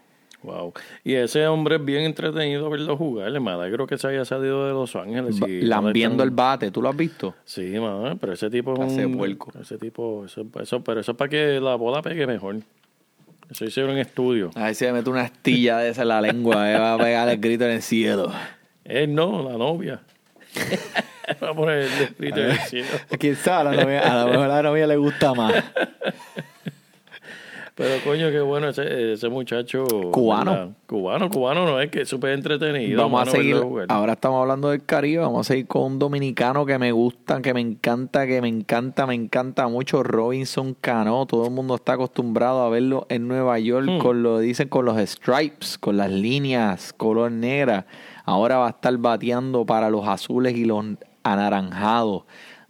Wow. Y ese hombre es bien entretenido verlo jugar. Me alegro que se haya salido de Los Ángeles. y Lambiendo el bate, ¿tú lo has visto? Sí, man, pero ese tipo es Hace un... puerco. Ese tipo... Eso, eso- pero eso es para que la bola pegue mejor. Eso hicieron en estudio. A ver si le mete una astilla de esa en la lengua, eh, va a pegar el grito en el cielo. Él no, la novia. Va a poner el escrito en el cielo. ¿Quién sabe? A la novia- a lo mejor a la novia le gusta más. Pero coño, qué bueno ese, ese muchacho. Cubano. ¿verdad? Cubano, cubano, no es que es súper entretenido. Vamos a seguir. Ahora estamos hablando del Caribe. Vamos a seguir con un dominicano que me gusta, que me encanta, que me encanta, me encanta mucho. Robinson Cano. Todo el mundo está acostumbrado a verlo en Nueva York Hmm. con lo dicen con los stripes, con las líneas color negra. Ahora va a estar bateando para los azules y los anaranjados.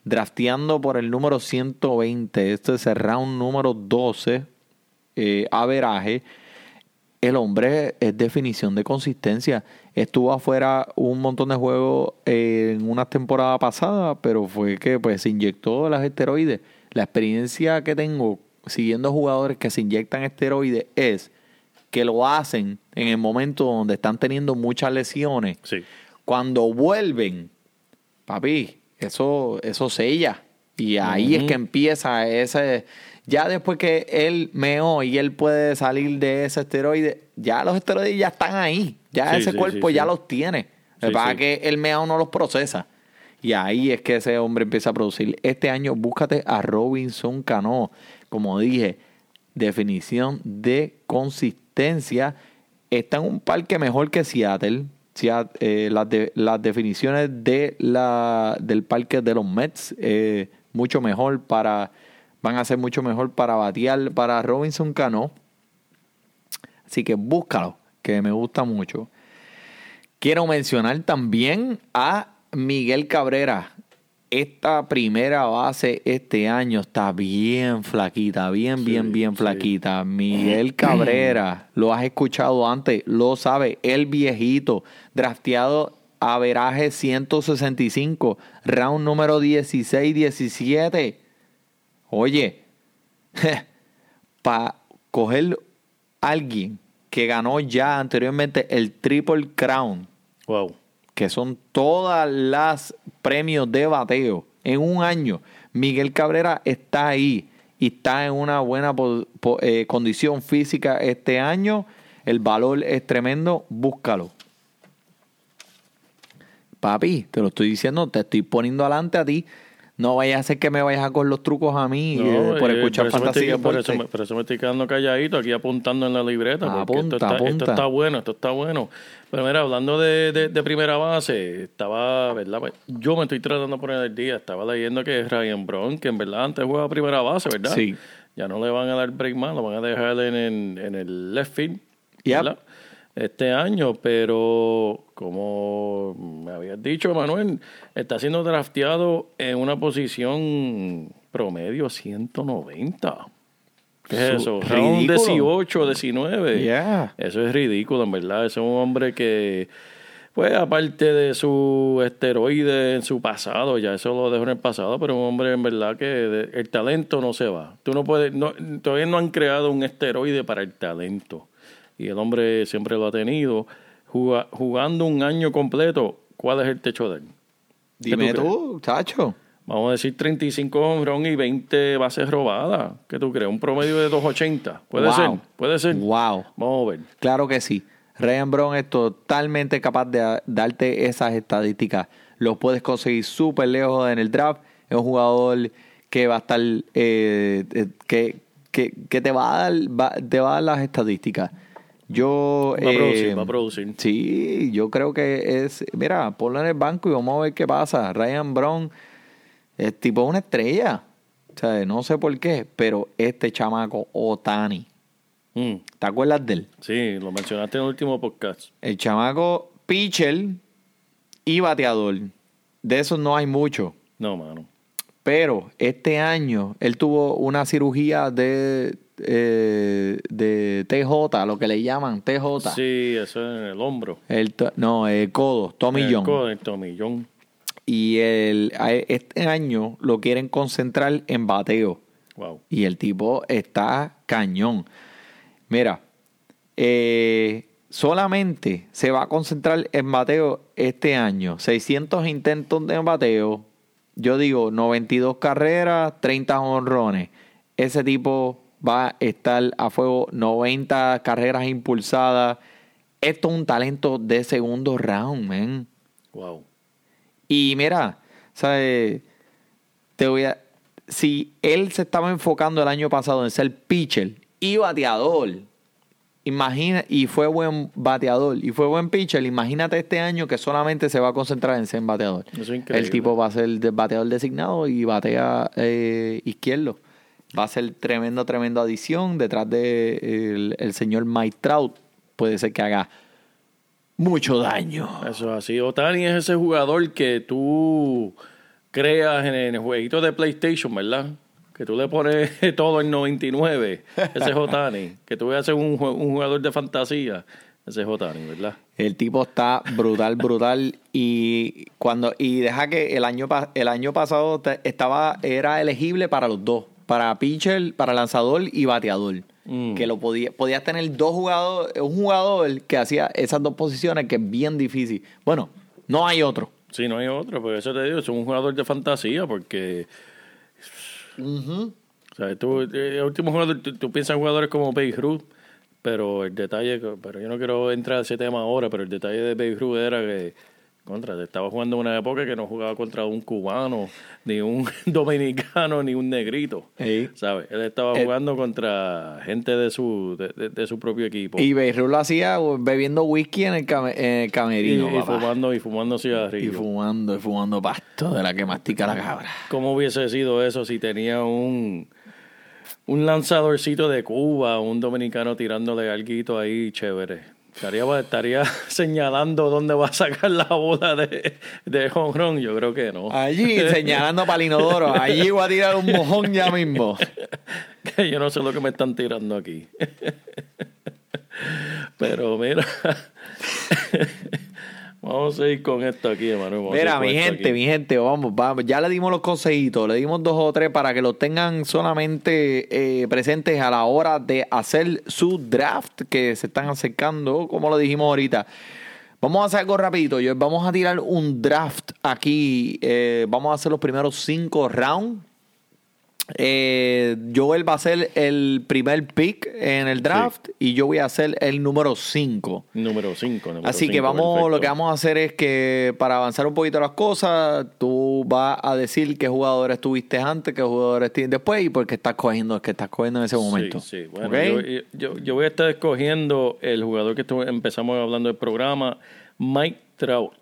Drafteando por el número 120. Este es el round número 12. Eh, averaje el hombre es definición de consistencia. Estuvo afuera un montón de juegos eh, en una temporada pasada, pero fue que pues se inyectó las esteroides. La experiencia que tengo siguiendo jugadores que se inyectan esteroides es que lo hacen en el momento donde están teniendo muchas lesiones. Sí. Cuando vuelven, papi, eso, eso sella. Y ahí es que empieza ese. Ya después que él meó y él puede salir de ese esteroide, ya los esteroides ya están ahí. Ya Sí, ese sí, cuerpo sí, ya los tiene. Lo que pasa es que el meao no los procesa. Y ahí es que ese hombre empieza a producir. Este año búscate a Robinson Cano. Como dije, definición de consistencia. Está en un parque mejor que Seattle. Seat- eh, las, de- las definiciones de la, del parque de los Mets eh, mucho mejor para van a ser mucho mejor para batear para Robinson Cano. Así que búscalo, que me gusta mucho. Quiero mencionar también a Miguel Cabrera. esta primera base este año está bien flaquita, bien, bien, bien flaquita. Miguel Cabrera, lo has escuchado antes, lo sabe, el viejito, drafteado a veraje 165, round número 16, 17. Oye, para coger alguien que ganó ya anteriormente el Triple Crown, Wow. que son todas las premios de bateo en un año. Miguel Cabrera está ahí y está en una buena eh, condición física este año. El valor es tremendo, búscalo. Papi, te lo estoy diciendo, te estoy poniendo adelante a ti. No vayas a hacer que me vayas a con los trucos a mí eh, por eh, escuchar por eso me fantasía. estoy- por, eso me, por eso me estoy quedando calladito aquí apuntando en la libreta. porque Apunta, esto, está, esto apunta. está bueno, esto está bueno. Pero mira, hablando de, de- de primera base, estaba, ¿verdad? Pues, Yo me estoy tratando de poner el día. Estaba leyendo que Ryan Brown, que en verdad antes jugaba primera base, ¿verdad? Sí. Ya no le van a dar break más, lo van a dejar en, en- en el left field. Yep. ¿verdad? Este año, pero como me habías dicho, Manuel, está siendo drafteado en una posición promedio 190. ¿Qué es eso? Round ridículo. 18, 19. Yeah. Eso es ridículo, en verdad. Es un hombre que, pues, aparte de su esteroide en su pasado, ya eso lo dejó en el pasado, pero un hombre, en verdad, que de- el talento no se va. Tú no puedes, no, todavía no han creado un esteroide para el talento. Y el hombre siempre lo ha tenido. Juga- jugando un año completo, ¿cuál es el techo de él? ¿Qué Dime tú tú, chacho. Vamos a decir 35 home y 20 bases robadas. ¿Qué tú crees? Un promedio de 2.80. ¿Puede Wow. ser? ¿Puede ser? Wow. Vamos a ver. Claro que sí. Ryan Brown es totalmente capaz de darte esas estadísticas. Los puedes conseguir súper lejos en el draft. Es un jugador que va a estar, eh, eh, que, que, que te va a dar, va- te va a dar las estadísticas. Yo, Va a eh, producir, va a producir. Sí, yo creo que es, mira, ponlo en el banco y vamos a ver qué pasa. Ryan Brown es tipo una estrella. O sea, no sé por qué, pero este chamaco Otani, Mm, ¿te acuerdas de él? Sí, lo mencionaste en el último podcast. El chamaco pitcher y bateador. De esos no hay mucho. No, mano. Pero este año él tuvo una cirugía de, eh, de TJ, lo que le llaman TJ. Sí, eso es en el hombro. El no, el codo, Tommy El codo del tomillón. Y el, este año lo quieren concentrar en bateo. Wow. Y el tipo está cañón. Mira, eh, solamente se va a concentrar en bateo este año. 600 intentos de bateo. Yo digo 92 carreras, 30 honrones. Ese tipo va a estar a fuego 90 carreras impulsadas. Esto es un talento de segundo round, man. Wow. Y mira, ¿sabes? Te voy a. Si él se estaba enfocando el año pasado en ser pitcher y bateador, imagina, y fue buen bateador y fue buen pitcher, imagínate este año que solamente se va a concentrar en ser bateador. Eso es increíble. El tipo va a ser bateador designado y batea eh, izquierdo. Va a ser tremendo, tremenda adición detrás de el, el señor Mike Trout. Puede ser que haga mucho daño. Eso es así. Otani es ese jugador que tú creas en el jueguito de PlayStation, ¿verdad? Que tú le pones todo en 99. Ese es Otani. que tú veas un, un jugador de fantasía. Ese es Otani, ¿verdad? El tipo está brutal, brutal y cuando y deja que el año el año pasado estaba era elegible para los dos, para pitcher, para lanzador y bateador. Mm. Que lo podía podías tener dos jugadores, un jugador que hacía esas dos posiciones que es bien difícil. Bueno, no hay otro. Sí, no hay otro, pero eso te digo, es un jugador de fantasía porque... O sea, tú, eh, el último jugador, tú, tú piensas en jugadores como Babe Ruth, pero el detalle, pero yo no quiero entrar a ese tema ahora, pero el detalle de Babe Ruth era que, contra, estaba jugando en una época que no jugaba contra un cubano, ni un dominicano, ni un negrito, Ey. ¿sabes? Él estaba Eh. jugando contra gente de su, de, de- de su propio equipo. Y Beirut lo hacía bebiendo whisky en el, came- en el Y- camerino, y fumando, y fumando y cigarrillos. fumando, y fumando pasto de la que mastica la cabra. ¿Cómo hubiese sido eso si tenía un, un lanzadorcito de Cuba, un dominicano tirándole alguito ahí chévere? Estaría, estaría señalando dónde va a sacar la bola de, de home run. Yo creo que no. Allí, señalando para el inodoro. Allí voy a tirar un mojón ya mismo. Que yo no sé lo que me están tirando aquí. Pero mira. Vamos a ir con esto aquí, a Mira, mi gente, mi gente, vamos, vamos. Ya le dimos los consejitos, le dimos dos o tres para que los tengan solamente eh, presentes a la hora de hacer su draft que se están acercando, como lo dijimos ahorita. Vamos a hacer algo rapidito. Yo, vamos a tirar un draft aquí. eh, vamos a hacer los primeros cinco rounds. Eh, Joel va a ser el primer pick en el draft y yo voy a ser el número 5. Número 5. Así que vamos, lo que vamos a hacer es que para avanzar un poquito las cosas, tú vas a decir qué jugadores tuviste antes, qué jugadores tienes después y por qué estás cogiendo que estás cogiendo en ese momento. Sí, sí. Bueno, yo, yo, yo voy a estar escogiendo el jugador que empezamos hablando del programa, Mike Trout.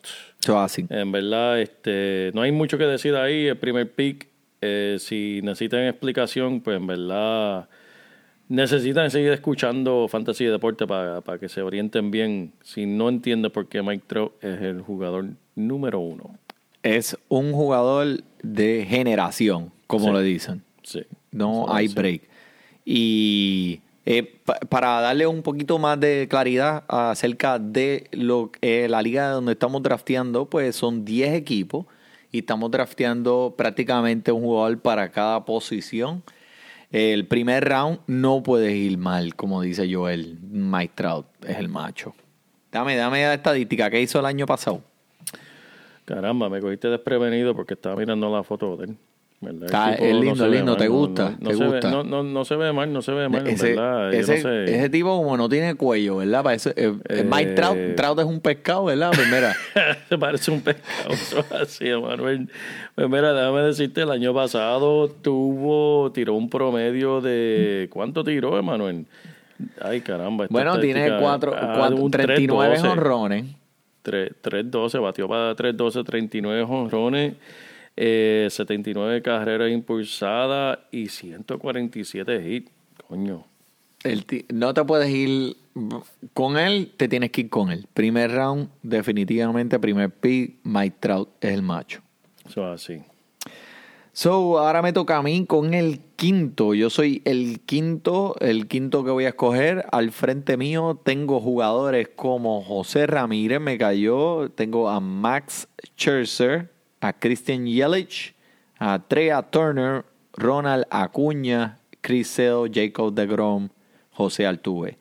Así. En verdad, este, no hay mucho que decir ahí. El primer pick, eh, si necesitan explicación, pues en verdad necesitan seguir escuchando Fantasy y Deporte para, para que se orienten bien. Si no entienden por qué Mike Trout es el jugador número uno. Es un jugador de generación, como Sí. le dicen. Sí. No hay break. Y eh, pa- para darle un poquito más de claridad acerca de lo eh, la liga donde estamos drafteando, pues son 10 equipos y estamos drafteando prácticamente un jugador para cada posición. El primer round no puedes ir mal, como dice Joel. Mike Trout es el macho. Dame, dame la estadística. ¿Qué hizo el año pasado? Caramba, me cogiste desprevenido porque estaba mirando la foto de él. Está- es no lindo, ve lindo, mal, ¿te no- gusta? No, no ¿Te se ve- gusta? no, no, no se ve mal, no se ve mal, Ese, ¿verdad? Ese- no sé. ese tipo como no tiene cuello, ¿verdad? Parece, eh, eh, Mike Trout, Trout es un pescado, ¿verdad? Pues mira, Se parece un pescado, eso es así, Manuel. Pues mira, déjame decirte, el año pasado tuvo, tiró un promedio de, ¿cuánto tiró, Emanuel? Ay, caramba. esta bueno, tiene cuatro, ah, cuatro- un 39 3-12. honrones. Tre- 3-12, batió para 3-12, 39 jonrones, eh, 79 carreras impulsadas y 147 hits. Coño. El no te puedes ir con él, te tienes que ir con él. Primer round, definitivamente, primer pick, Mike Trout es el macho. Eso es así. So, ahora me toca a mí con el quinto. Yo soy el quinto, el quinto que voy a escoger. Al frente mío tengo jugadores como José Ramírez, me cayó. Tengo a Max Scherzer, a Christian Yelich, a Trea Turner, Ronald Acuña, Sale, Jacob DeGrom, José Altuve.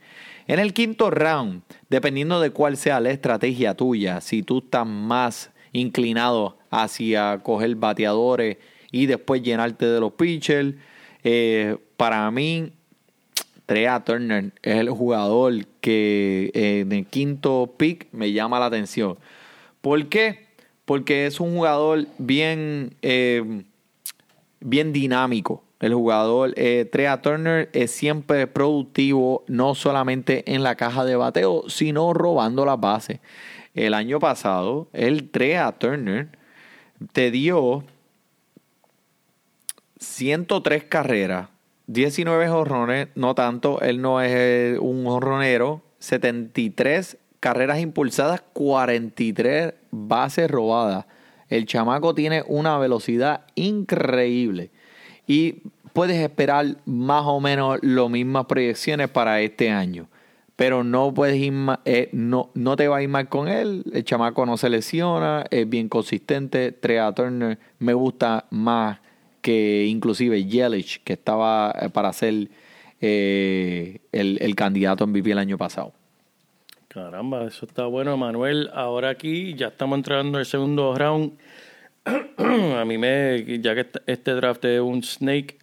En el quinto round, dependiendo de cuál sea la estrategia tuya, si tú estás más inclinado hacia coger bateadores y después llenarte de los pitchers, eh, para mí, Trea Turner es el jugador que en el quinto pick me llama la atención. ¿Por qué? Porque es un jugador bien, eh, bien dinámico. El jugador eh, Trea Turner es siempre productivo, no solamente en la caja de bateo, sino robando las bases. El año pasado, el Trea Turner te dio 103 carreras, 19 jorrones, no tanto, él no es un jorronero, 73 carreras impulsadas, 43 bases robadas. El chamaco tiene una velocidad increíble y puedes esperar más o menos las mismas proyecciones para este año. Pero no puedes ir eh, no, no te va a ir mal con él. El chamaco no se lesiona, es bien consistente. Trea Turner me gusta más que inclusive Yelich, que estaba eh, para ser eh, el, el candidato en MVP el año pasado. Caramba, eso está bueno, Manuel. Ahora aquí ya estamos entrando el segundo round. a mí me, ya que este- draft es un snake,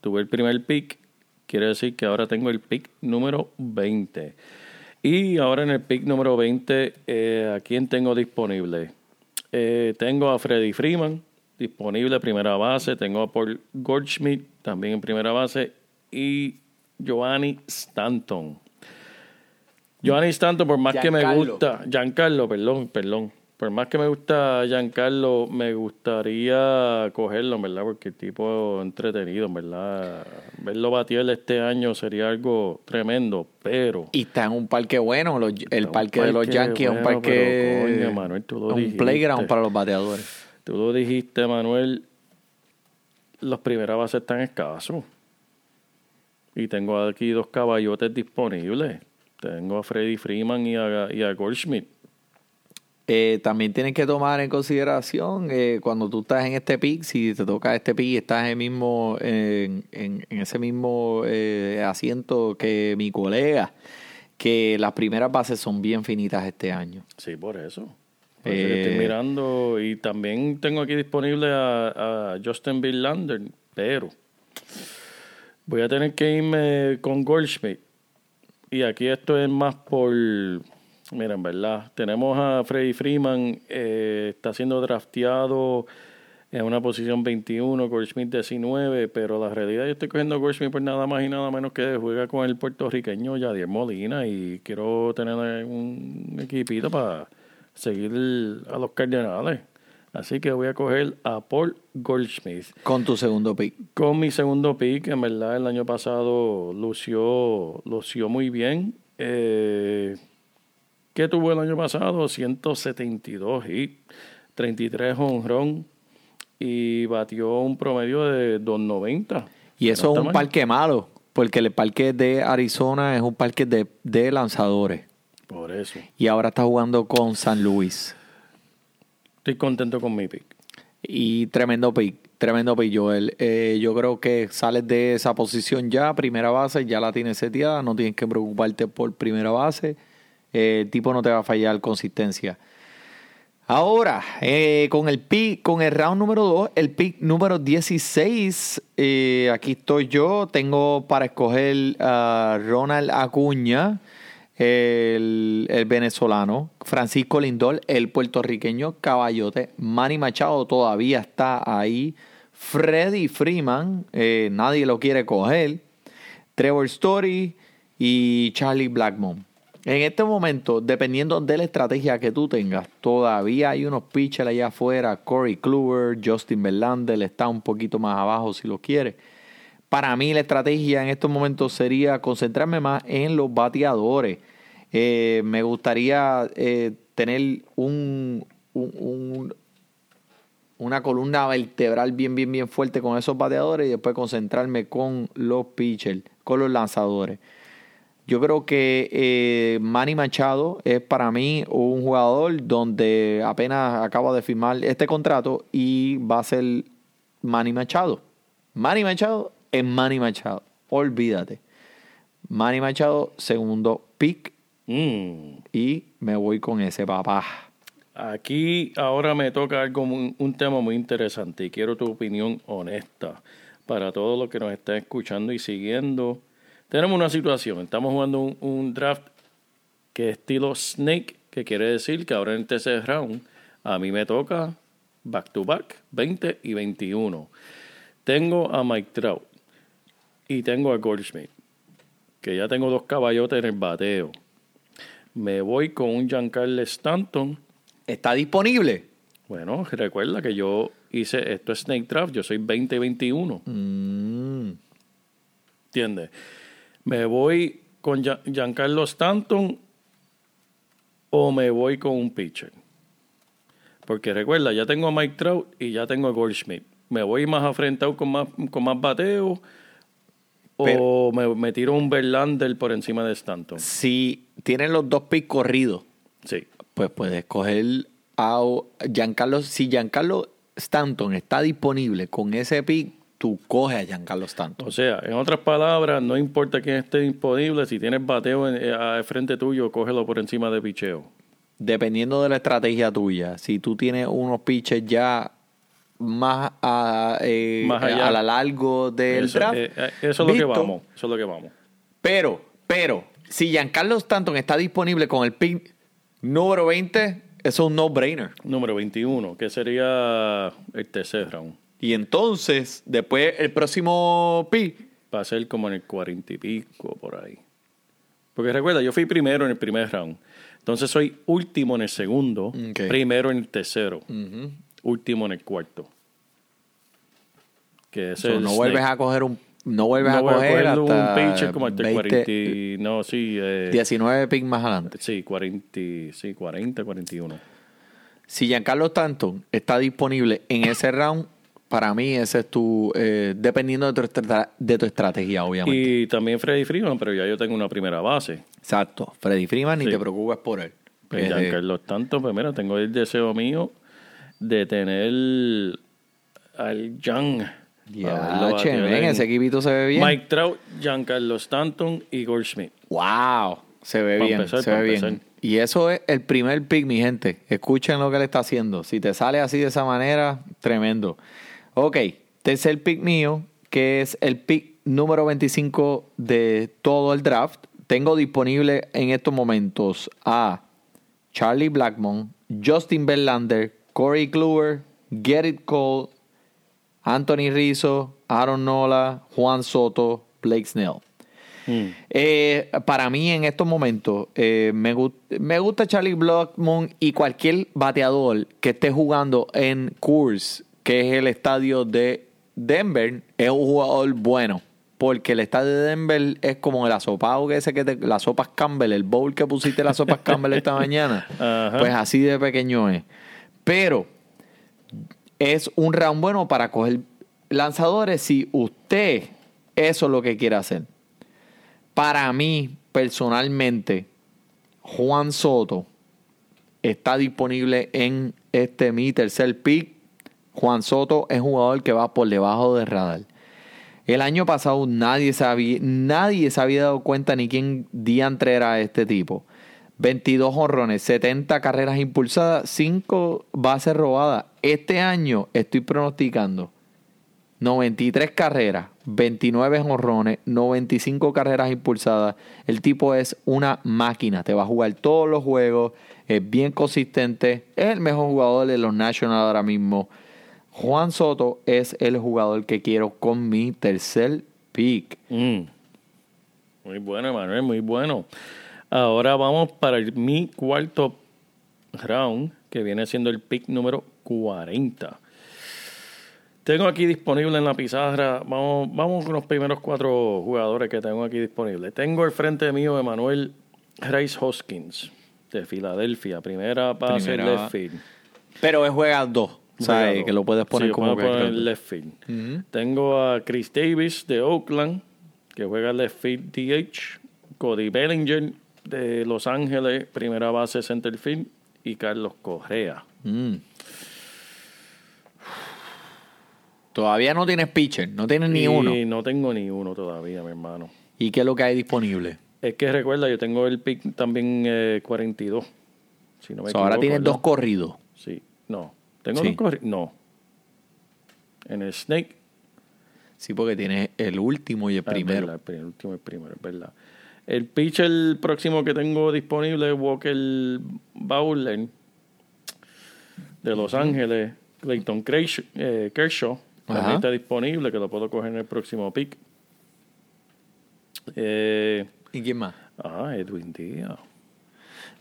tuve el primer pick, quiere decir que ahora tengo el pick número 20. Y ahora en el pick número 20, eh, ¿a quién tengo disponible? Eh, tengo a Freddy Freeman, disponible primera base. Tengo a Paul Goldschmidt, también en primera base. Y Giovanni Stanton. Giovanni Stanton, por más que me gusta, Giancarlo, perdón, perdón. Por más que me gusta Giancarlo, me gustaría cogerlo, verdad, porque el tipo entretenido, en verdad. Verlo batir este año sería algo tremendo, pero... Y está en un parque bueno, los- el parque, de los Yankees es un bueno, parque... pero, coño, Manuel, tú lo un dijiste. playground para los bateadores. Tú lo dijiste, Manuel, los primeras bases están escasos. Y tengo aquí dos caballotes disponibles. Tengo a Freddy Freeman y a, y a Goldschmidt. Eh, también tienes que tomar en consideración eh, cuando tú estás en este pick, si te toca este pick y estás en, mismo, en, en- en ese mismo eh, asiento que mi colega, que las primeras bases son bien finitas este año. Sí, por eso. Por eso que estoy mirando. Y también tengo aquí disponible a, a Justin Verlander, pero voy a tener que irme con Goldschmidt. Y aquí esto es más por. Mira, en verdad, tenemos a Freddy Freeman, eh, está siendo drafteado en una posición 21, Goldschmidt 19, pero la realidad yo estoy cogiendo a Goldschmidt por nada más y nada menos que juega con el puertorriqueño Yadier Molina y quiero tener un equipito para seguir a los Cardenales. Así que voy a coger a Paul Goldschmidt. Con tu segundo pick. Con mi segundo pick, en verdad, el año pasado lució, lució muy bien. Eh, ¿Qué tuvo el año pasado? 172 hits, 33 honrón y batió un promedio de 290. Y eso No es un parque malo, porque el parque de Arizona es un parque de, de lanzadores. Por eso. Y ahora está jugando con San Luis. Estoy contento con mi pick. Y tremendo pick, tremendo pick, Joel. Eh, yo creo que sales de esa posición ya, primera base, ya la tienes seteada, no tienes que preocuparte por primera base. Eh, el tipo no te va a fallar consistencia. Ahora, eh, con el pick, con el round número 2, el pick número 16, eh, aquí estoy yo, tengo para escoger a Ronald Acuña, el, el venezolano, Francisco Lindor, el puertorriqueño Caballote, Manny Machado todavía está ahí, Freddy Freeman, eh, nadie lo quiere coger, Trevor Story y Charlie Blackmon. En este momento, dependiendo de la estrategia que tú tengas, todavía hay unos pitchers allá afuera. Corey Kluber, Justin Verlander está un poquito más abajo si lo quiere. Para mí la estrategia en estos momentos sería concentrarme más en los bateadores. Eh, me gustaría eh, tener un, un- un- una columna vertebral bien, bien, bien fuerte con esos bateadores y después concentrarme con los pitchers, con los lanzadores. Yo creo que eh, Manny Machado es para mí un jugador donde apenas acaba de firmar este contrato y va a ser Manny Machado. Manny Machado es Manny Machado. Olvídate. Manny Machado, segundo pick Mm. y me voy con ese papá. Aquí ahora me toca algo un tema muy interesante y quiero tu opinión honesta para todos los que nos están escuchando y siguiendo. Tenemos una situación, estamos jugando un, un draft que es estilo Snake, que quiere decir que ahora en el tercer round a mí me toca back to back 20 y 21. Tengo a Mike Trout y tengo a Goldschmidt, que ya tengo dos caballotes en el bateo. Me voy con un Giancarlo Stanton ¿Está disponible? bueno, recuerda que yo hice, esto es Snake Draft, yo soy 2021, Mm, ¿entiendes? Me voy con Gia- Giancarlo Stanton o me voy con un pitcher. Porque recuerda, ya tengo a Mike Trout y ya tengo a Goldschmidt. ¿Me voy más afrentado con más, con más bateo o me, me tiro un Verlander por encima de Stanton? si tienen los dos picks corridos, Sí. pues puedes coger a Giancarlo. Si Giancarlo Stanton está disponible con ese pick, tú coges a Giancarlo Stanton. O sea, en otras palabras, no importa quién esté disponible, si tienes bateo en, eh, al frente tuyo, cógelo por encima de picheo. Dependiendo de la estrategia tuya, si tú tienes unos pitches ya más a, eh, Más a la largo del Eso, draft, eh, eh, eso es lo que vamos. Eso es lo que vamos. Pero, pero, si Giancarlo Stanton está disponible con el pick número 20, eso es un no-brainer. Número 21, que sería el tercer round. Y entonces, después el próximo pick, Va a ser como en el cuarenta y pico, por ahí. Porque recuerda, yo fui primero en el primer round. Entonces soy último en el segundo, primero en el tercero, último en el cuarto. Que es no el vuelves snake. a coger un no vuelves No a coger un hasta pitcher como hasta el 20, 40. y- No, sí. eh, 19 picks más adelante. Sí, 40, sí, 40, 41. Si Giancarlo Stanton está disponible en ese round, para mí ese es tu eh, dependiendo de tu, estra- de tu estrategia, obviamente. Y también Freddy Freeman, pero ya yo tengo una primera base. Exacto. Freddy Freeman, ni te preocupes por él. Pues Eh, Giancarlo tanto, pues mira, tengo el deseo mío de tener al Jan. Ya, che, ese equipito se ve bien. Mike Trout, Giancarlo Stanton y Gold Smith. Wow, se ve Pa' bien, empezar, se ve bien. Y eso es el primer pick, mi gente. Escuchen lo que le está haciendo. Si te sale así de esa manera, tremendo. Ok, tercer pick mío, que es el pick número 25 de todo el draft. Tengo disponible en estos momentos a Charlie Blackmon, Justin Verlander, Corey Kluber, Gerrit Cole, Anthony Rizzo, Aaron Nola, Juan Soto, Blake Snell. Mm. Eh, para mí en estos momentos eh, me, gu- me gusta Charlie Blackmon y cualquier bateador que esté jugando en Coors, que es el estadio de Denver, es un jugador bueno. Porque el estadio de Denver es como el asopado que ese que te, las sopas Campbell, el bowl que pusiste las sopas Campbell esta mañana. Pues así de pequeño es. Pero es un round bueno para coger lanzadores si usted eso es lo que quiere hacer. Para mí, personalmente, Juan Soto está disponible en este mi tercer pick. Juan Soto es un jugador que va por debajo del radar. El año pasado nadie se había, nadie se había dado cuenta ni quién diantre era este tipo. 22 honrones, 70 carreras impulsadas, 5 bases robadas. Este año estoy pronosticando 93 carreras, 29 honrones, 95 carreras impulsadas. El tipo es una máquina, te va a jugar todos los juegos, es bien consistente, es el mejor jugador de los Nationals ahora mismo. Juan Soto es el jugador que quiero con mi tercer pick. Mm. Muy bueno, Emanuel, muy bueno. Ahora vamos para el- mi cuarto round, que viene siendo el pick número 40. Tengo aquí disponible en la pizarra, vamos, vamos con los primeros cuatro jugadores que tengo aquí disponibles. Tengo al frente mío Emanuel Rice Hoskins, de Filadelfia, primera base Primera- left field. Pero es juega dos, ¿sabes? Jugador. Que lo puedes poner Sí, como puedo poner left field. Tengo a Chris Davis de Oakland, que juega left field DH. Cody Bellinger de Los Ángeles, primera base center field. Y Carlos Correa. Mm. Todavía no tienes pitcher, no tienes ni uno. no tengo ni uno todavía, mi hermano. ¿Y qué es lo que hay disponible? Es que recuerda, yo tengo el pick también eh, 42. Si no me So, ahora tienes dos corridos. Sí, no. ¿Tengo Sí. dos corri- No. En el Snake Sí, porque tienes el último y el Ah, primero. verdad, el primer- último y el primero, es verdad. El pitcher próximo que tengo disponible es Walker Bowler de Los Ángeles. Clayton Kershaw, eh, Kershaw también está disponible, que lo puedo coger en el próximo pick. Eh, ¿Y quién más? ah, Edwin Díaz.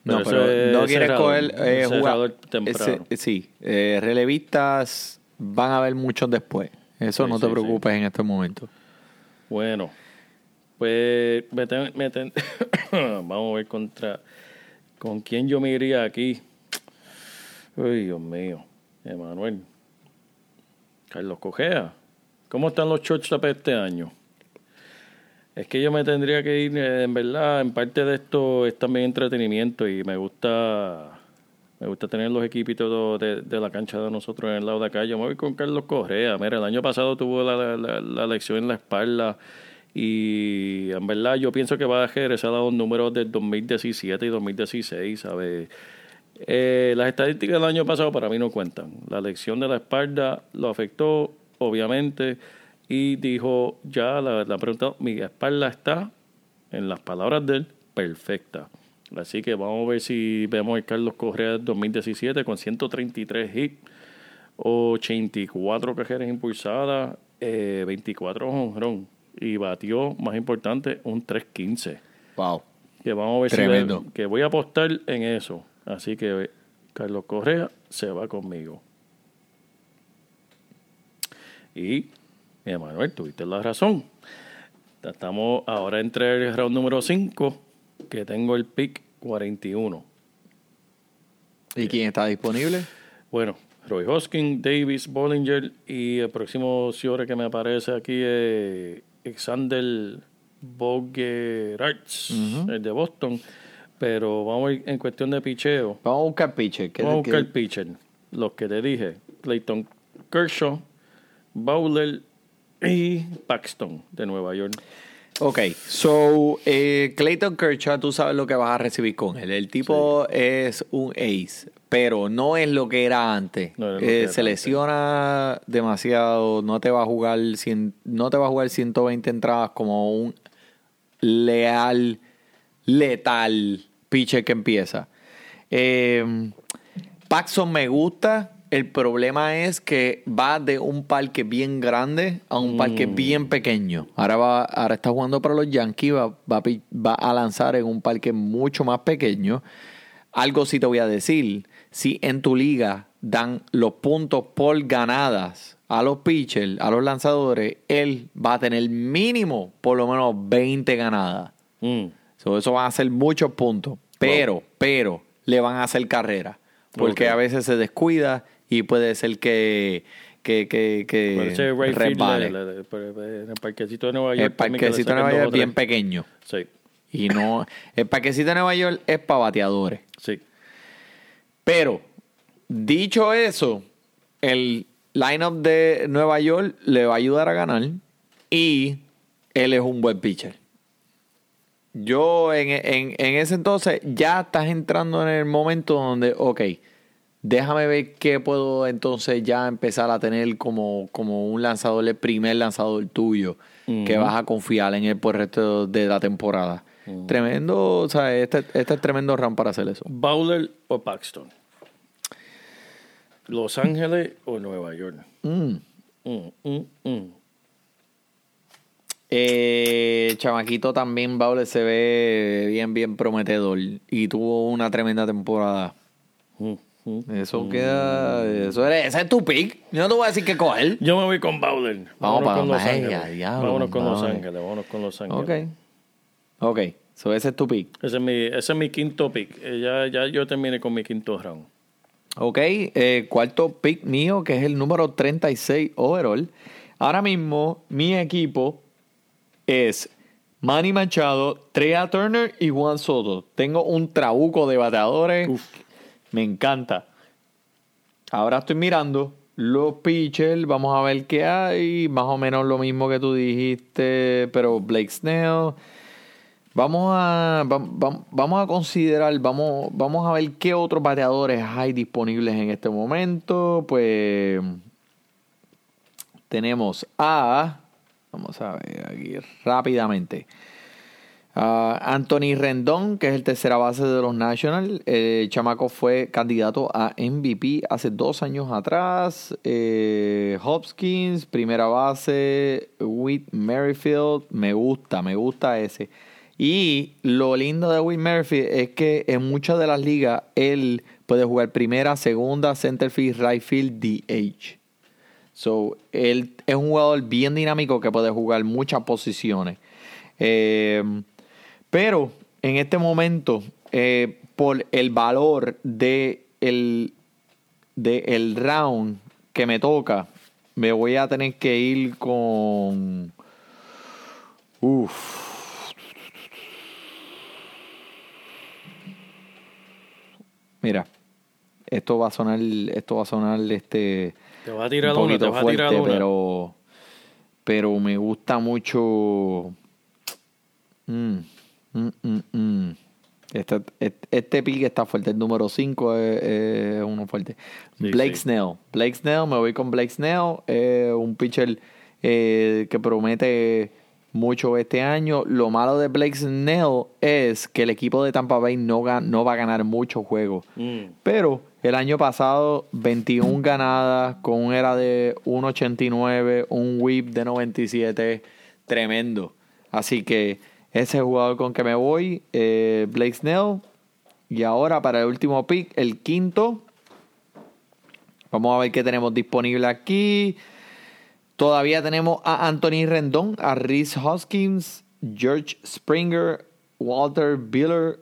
No, Pero no es quieres coger eh, jugador. temprano. ese- sí, eh, relevistas van a haber muchos después. Eso Sí, no te sí, preocupes en este momento. Bueno, pues me ten- me ten- vamos a ver contra con quién yo me iría aquí. Uy, Dios mío, Emanuel. Carlos Cogea. ¿Cómo están los shortstop este año? Es que yo me tendría que ir, eh, en verdad, en parte de esto es también entretenimiento y me gusta me gusta tener los equipitos de, de la cancha de nosotros en el lado de acá. Yo me voy con Carlos Correa. Mira, el año pasado tuvo la, la, la lesión en la espalda y en verdad yo pienso que va a regresar a los números del 2017 y 2016, ¿sabes? Eh, las estadísticas del año pasado para mí no cuentan. La lesión de la espalda lo afectó, obviamente, y dijo, ya la, la pregunta, mi espalda está, en las palabras de él, perfecta. Así que vamos a ver si vemos el Carlos Correa del 2017 con 133 hits, 84 cajeras impulsadas, eh, 24 honrón y batió, más importante, un 315. Wow. Que vamos a ver Tremendo. si... Que voy a apostar en eso. Así que Carlos Correa se va conmigo. Y, Emanuel, tuviste la razón. Estamos ahora entre el round número 5, que tengo el pick 41. ¿Y quién está disponible? Bueno, Roy Hoskins, Davis, Bollinger y el próximo señor que me aparece aquí es Alexander Bogerarts, el de Boston. Pero vamos a ir en cuestión de picheo. Vamos a buscar pitcher. ¿Qué- Vamos a buscar pitcher. Los que te dije. Clayton Kershaw, Bowler y Paxton de Nueva York. Ok, so eh, Clayton Kershaw, tú sabes lo que vas a recibir con él. El tipo es un ace, pero no es lo que era antes. No que Eh, era se antes. lesiona demasiado, no te va a jugar cien- no te va a jugar 120 entradas como un leal, letal pitcher que empieza. Eh, Paxson me gusta. El problema es que va de un parque bien grande a un parque bien pequeño. Ahora va, ahora está jugando para los Yankees, va, va a pi- va a lanzar en un parque mucho más pequeño. Algo sí te voy a decir. Si en tu liga dan los puntos por ganadas a los pitchers, a los lanzadores, él va a tener mínimo por lo menos 20 ganadas. Mm. So, eso van a ser muchos puntos. Pero, pero, le van a hacer carrera. Porque a veces se descuida y puede ser que, que, que, que resbale. el parquecito de Nueva York. El parquecito de Nueva York es bien pequeño. Sí, Y no, el parquecito de Nueva York es para bateadores. sí. Pero, dicho eso, el lineup de Nueva York le va a ayudar a ganar y él es un buen pitcher. Yo en, en- en ese entonces ya estás entrando en el momento donde, ok, déjame ver qué puedo entonces ya empezar a tener como, como un lanzador, el primer lanzador tuyo, que vas a confiar en él por el resto de la temporada. Tremendo, o sea, este, este es tremendo round para hacer eso. Bowler o Paxton. Los Ángeles o Nueva York. Mm. Mm, mm, mm. Eh, chamaquito también, Bauer se ve bien, bien prometedor y tuvo una tremenda temporada. Mm. Eso queda, eso eres, ese es tu pick. Yo no te voy a decir qué coger. Yo me voy con Bowler. Vamos Vámonos para con Los Ángeles. Vámonos con Los. Ángeles. Vámonos con Los Ok. Ángeles. Ok. So ese es tu pick. Ese es mi, ese es mi quinto pick. Eh, ya, ya yo terminé con mi quinto round. Ok. eh, cuarto pick mío, que es el número 36 overall. Ahora mismo, mi equipo es Manny Machado, Trea Turner y Juan Soto. Tengo un trabuco de bateadores. Me encanta. Ahora estoy mirando los pitchers. Vamos a ver qué hay. Más o menos lo mismo que tú dijiste. Pero Blake Snell. Vamos a, va- va- vamos a considerar, vamos, vamos a ver qué otros bateadores hay disponibles en este momento. Pues tenemos a, vamos a ver aquí rápidamente, a Anthony Rendón, que es el tercera base de los Nationals. El chamaco fue candidato a MVP hace dos años atrás. Eh, Hopkins, primera base. Whit Merrifield, me gusta, me gusta ese. Y lo lindo de Whit Merrifield es que en muchas de las ligas él puede jugar primera, segunda, center field, right field, DH. So, él es un jugador bien dinámico que puede jugar muchas posiciones. Eh, pero en este momento, eh, por el valor de el, de el round que me toca, me voy a tener que ir con. Uf. Mira, esto va a sonar, esto va a sonar este Te vas a tirar un una, te vas a tirar fuerte, pero pero me gusta mucho Mm, mm, mm, mm. Este, este, este pick está fuerte, el número 5 es, es uno fuerte. Sí, Blake sí. Snell. Blake Snell, me voy con Blake Snell, eh, un pitcher eh, que promete mucho este año. Lo malo de Blake Snell es que el equipo de Tampa Bay no, va a ganar muchos juegos. Mm. Pero el año pasado, 21 ganadas, con un era de 1.89, un whip de 97, tremendo. Así que ese jugador con que me voy, eh, Blake Snell. Y ahora para el último pick, el quinto. Vamos a ver qué tenemos disponible aquí. Todavía tenemos a Anthony Rendón, a Rhys Hoskins, George Springer, Walter Biller,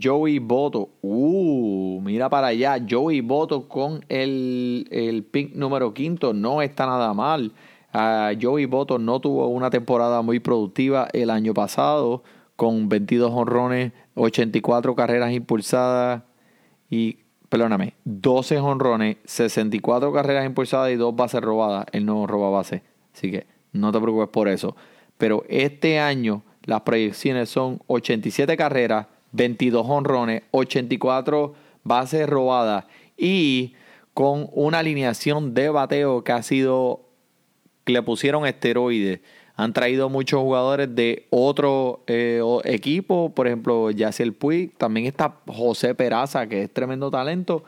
Joey Boto. Uh, mira para allá. Joey Boto con el, el pick número quinto. No está nada mal. Uh, Joey Boto no tuvo una temporada muy productiva el año pasado con 22 honrones, 84 carreras impulsadas y, perdóname, 12 honrones, 64 carreras impulsadas y 2 bases robadas. Él no roba base. Así que no te preocupes por eso. Pero este año las proyecciones son 87 carreras, 22 honrones, 84 bases robadas y con una alineación de bateo que ha sido le pusieron esteroides. Han traído muchos jugadores de otro eh, equipo, por ejemplo, Yaciel Puig, también está José Peraza, que es tremendo talento.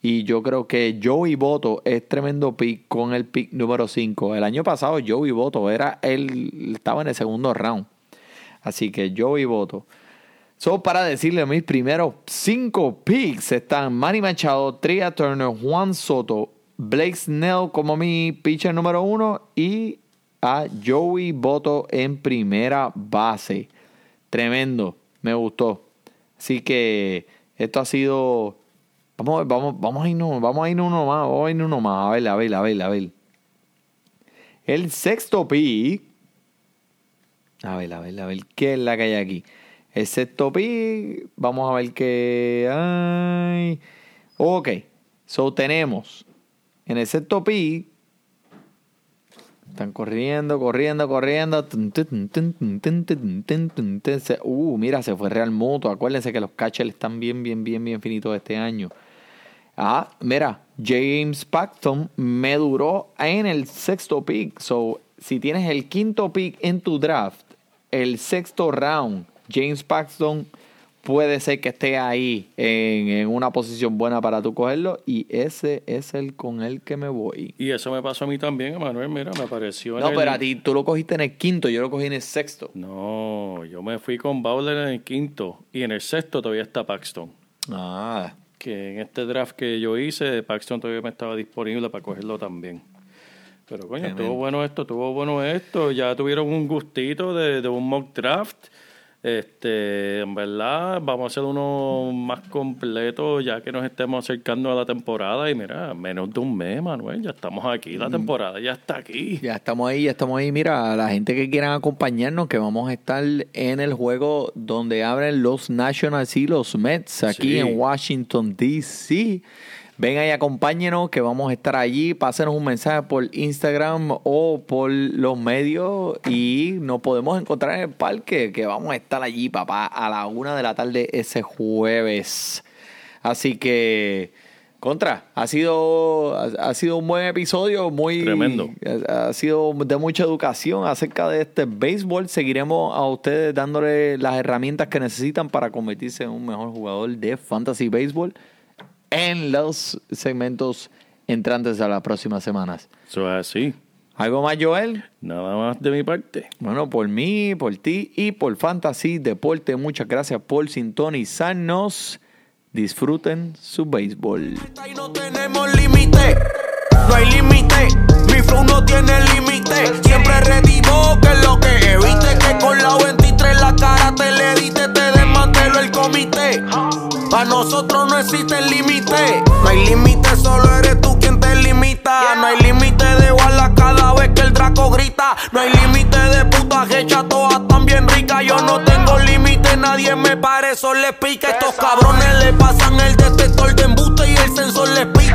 Y yo creo que Joey Boto es tremendo pick con el pick número 5. El año pasado Joey Boto era él estaba en el segundo round. Así que Joey Boto. So, para decirle mis primeros cinco picks están Manny Machado, Tria Turner, Juan Soto, Blake Snell como mi pitcher número uno y a Joey Boto en primera base. Tremendo, me gustó. Así que esto ha sido. Vamos, vamos, vamos a irnos, vamos a ir uno más, vamos a ir uno más. A ver, a ver, a ver, a ver. El sexto pick. A ver, a ver, a ver, ¿qué es la que hay aquí? El sexto pick, vamos a ver qué hay. Ok, so tenemos en el sexto pick. Están corriendo, corriendo, corriendo. Uh, mira, se fue Real Muto. Acuérdense que los catchers están bien, bien, bien, bien finitos este año. Ah, mira, James Paxton me duró en el sexto pick. So, si tienes el quinto pick en tu draft, el sexto round, James Paxton puede ser que esté ahí en, una posición buena para tú cogerlo y ese es el con el que me voy. Y eso me pasó a mí también, Emanuel, mira, me apareció en No, pero a ti tú lo cogiste en el quinto, yo lo cogí en el sexto. No, yo me fui con Bowler en el quinto y en el sexto todavía está Paxton. Ah. Que en este draft que yo hice, Paxton todavía me estaba disponible para cogerlo también. Pero coño, estuvo bueno esto, estuvo bueno esto. Ya tuvieron un gustito de, de un mock draft este, en verdad, vamos a hacer uno más completo ya que nos estemos acercando a la temporada. Y mira, menos de un mes, Manuel, ya estamos aquí. La temporada ya está aquí. Ya estamos ahí, ya estamos ahí. Mira, la gente que quieran acompañarnos, que vamos a estar en el juego donde abren los Nationals y los Mets aquí en Washington, D.C. Venga y acompáñenos que vamos a estar allí. Pásenos un mensaje por Instagram o por los medios y nos podemos encontrar en el parque que vamos a estar allí, papá, a la una de la tarde ese jueves. Así que, contra, ha sido, ha sido un buen episodio, muy... Tremendo. Ha sido de mucha educación acerca de este béisbol. Seguiremos a ustedes dándole las herramientas que necesitan para convertirse en un mejor jugador de fantasy béisbol en los segmentos entrantes a las próximas semanas. Eso es así. ¿Algo más, Joel? Nada más de mi parte. Bueno, por mí, por ti y por Fantasy Deporte, muchas gracias por sintonizarnos. Disfruten su béisbol. No tenemos límite, no hay límite. Mi flow no tiene límite. Siempre redivo que lo que evite que con la 23 la cara te le diste, te desmantelo el comité. Para nosotros no existe límite. No hay límite, solo eres tú quien te limita. No hay límite de bala cada vez que el draco grita. No hay límite de puta hecha, todas tan bien ricas. Yo no tengo límite, nadie me parece, le pica. Estos cabrones le pasan el detector de embuste y el sensor les pica.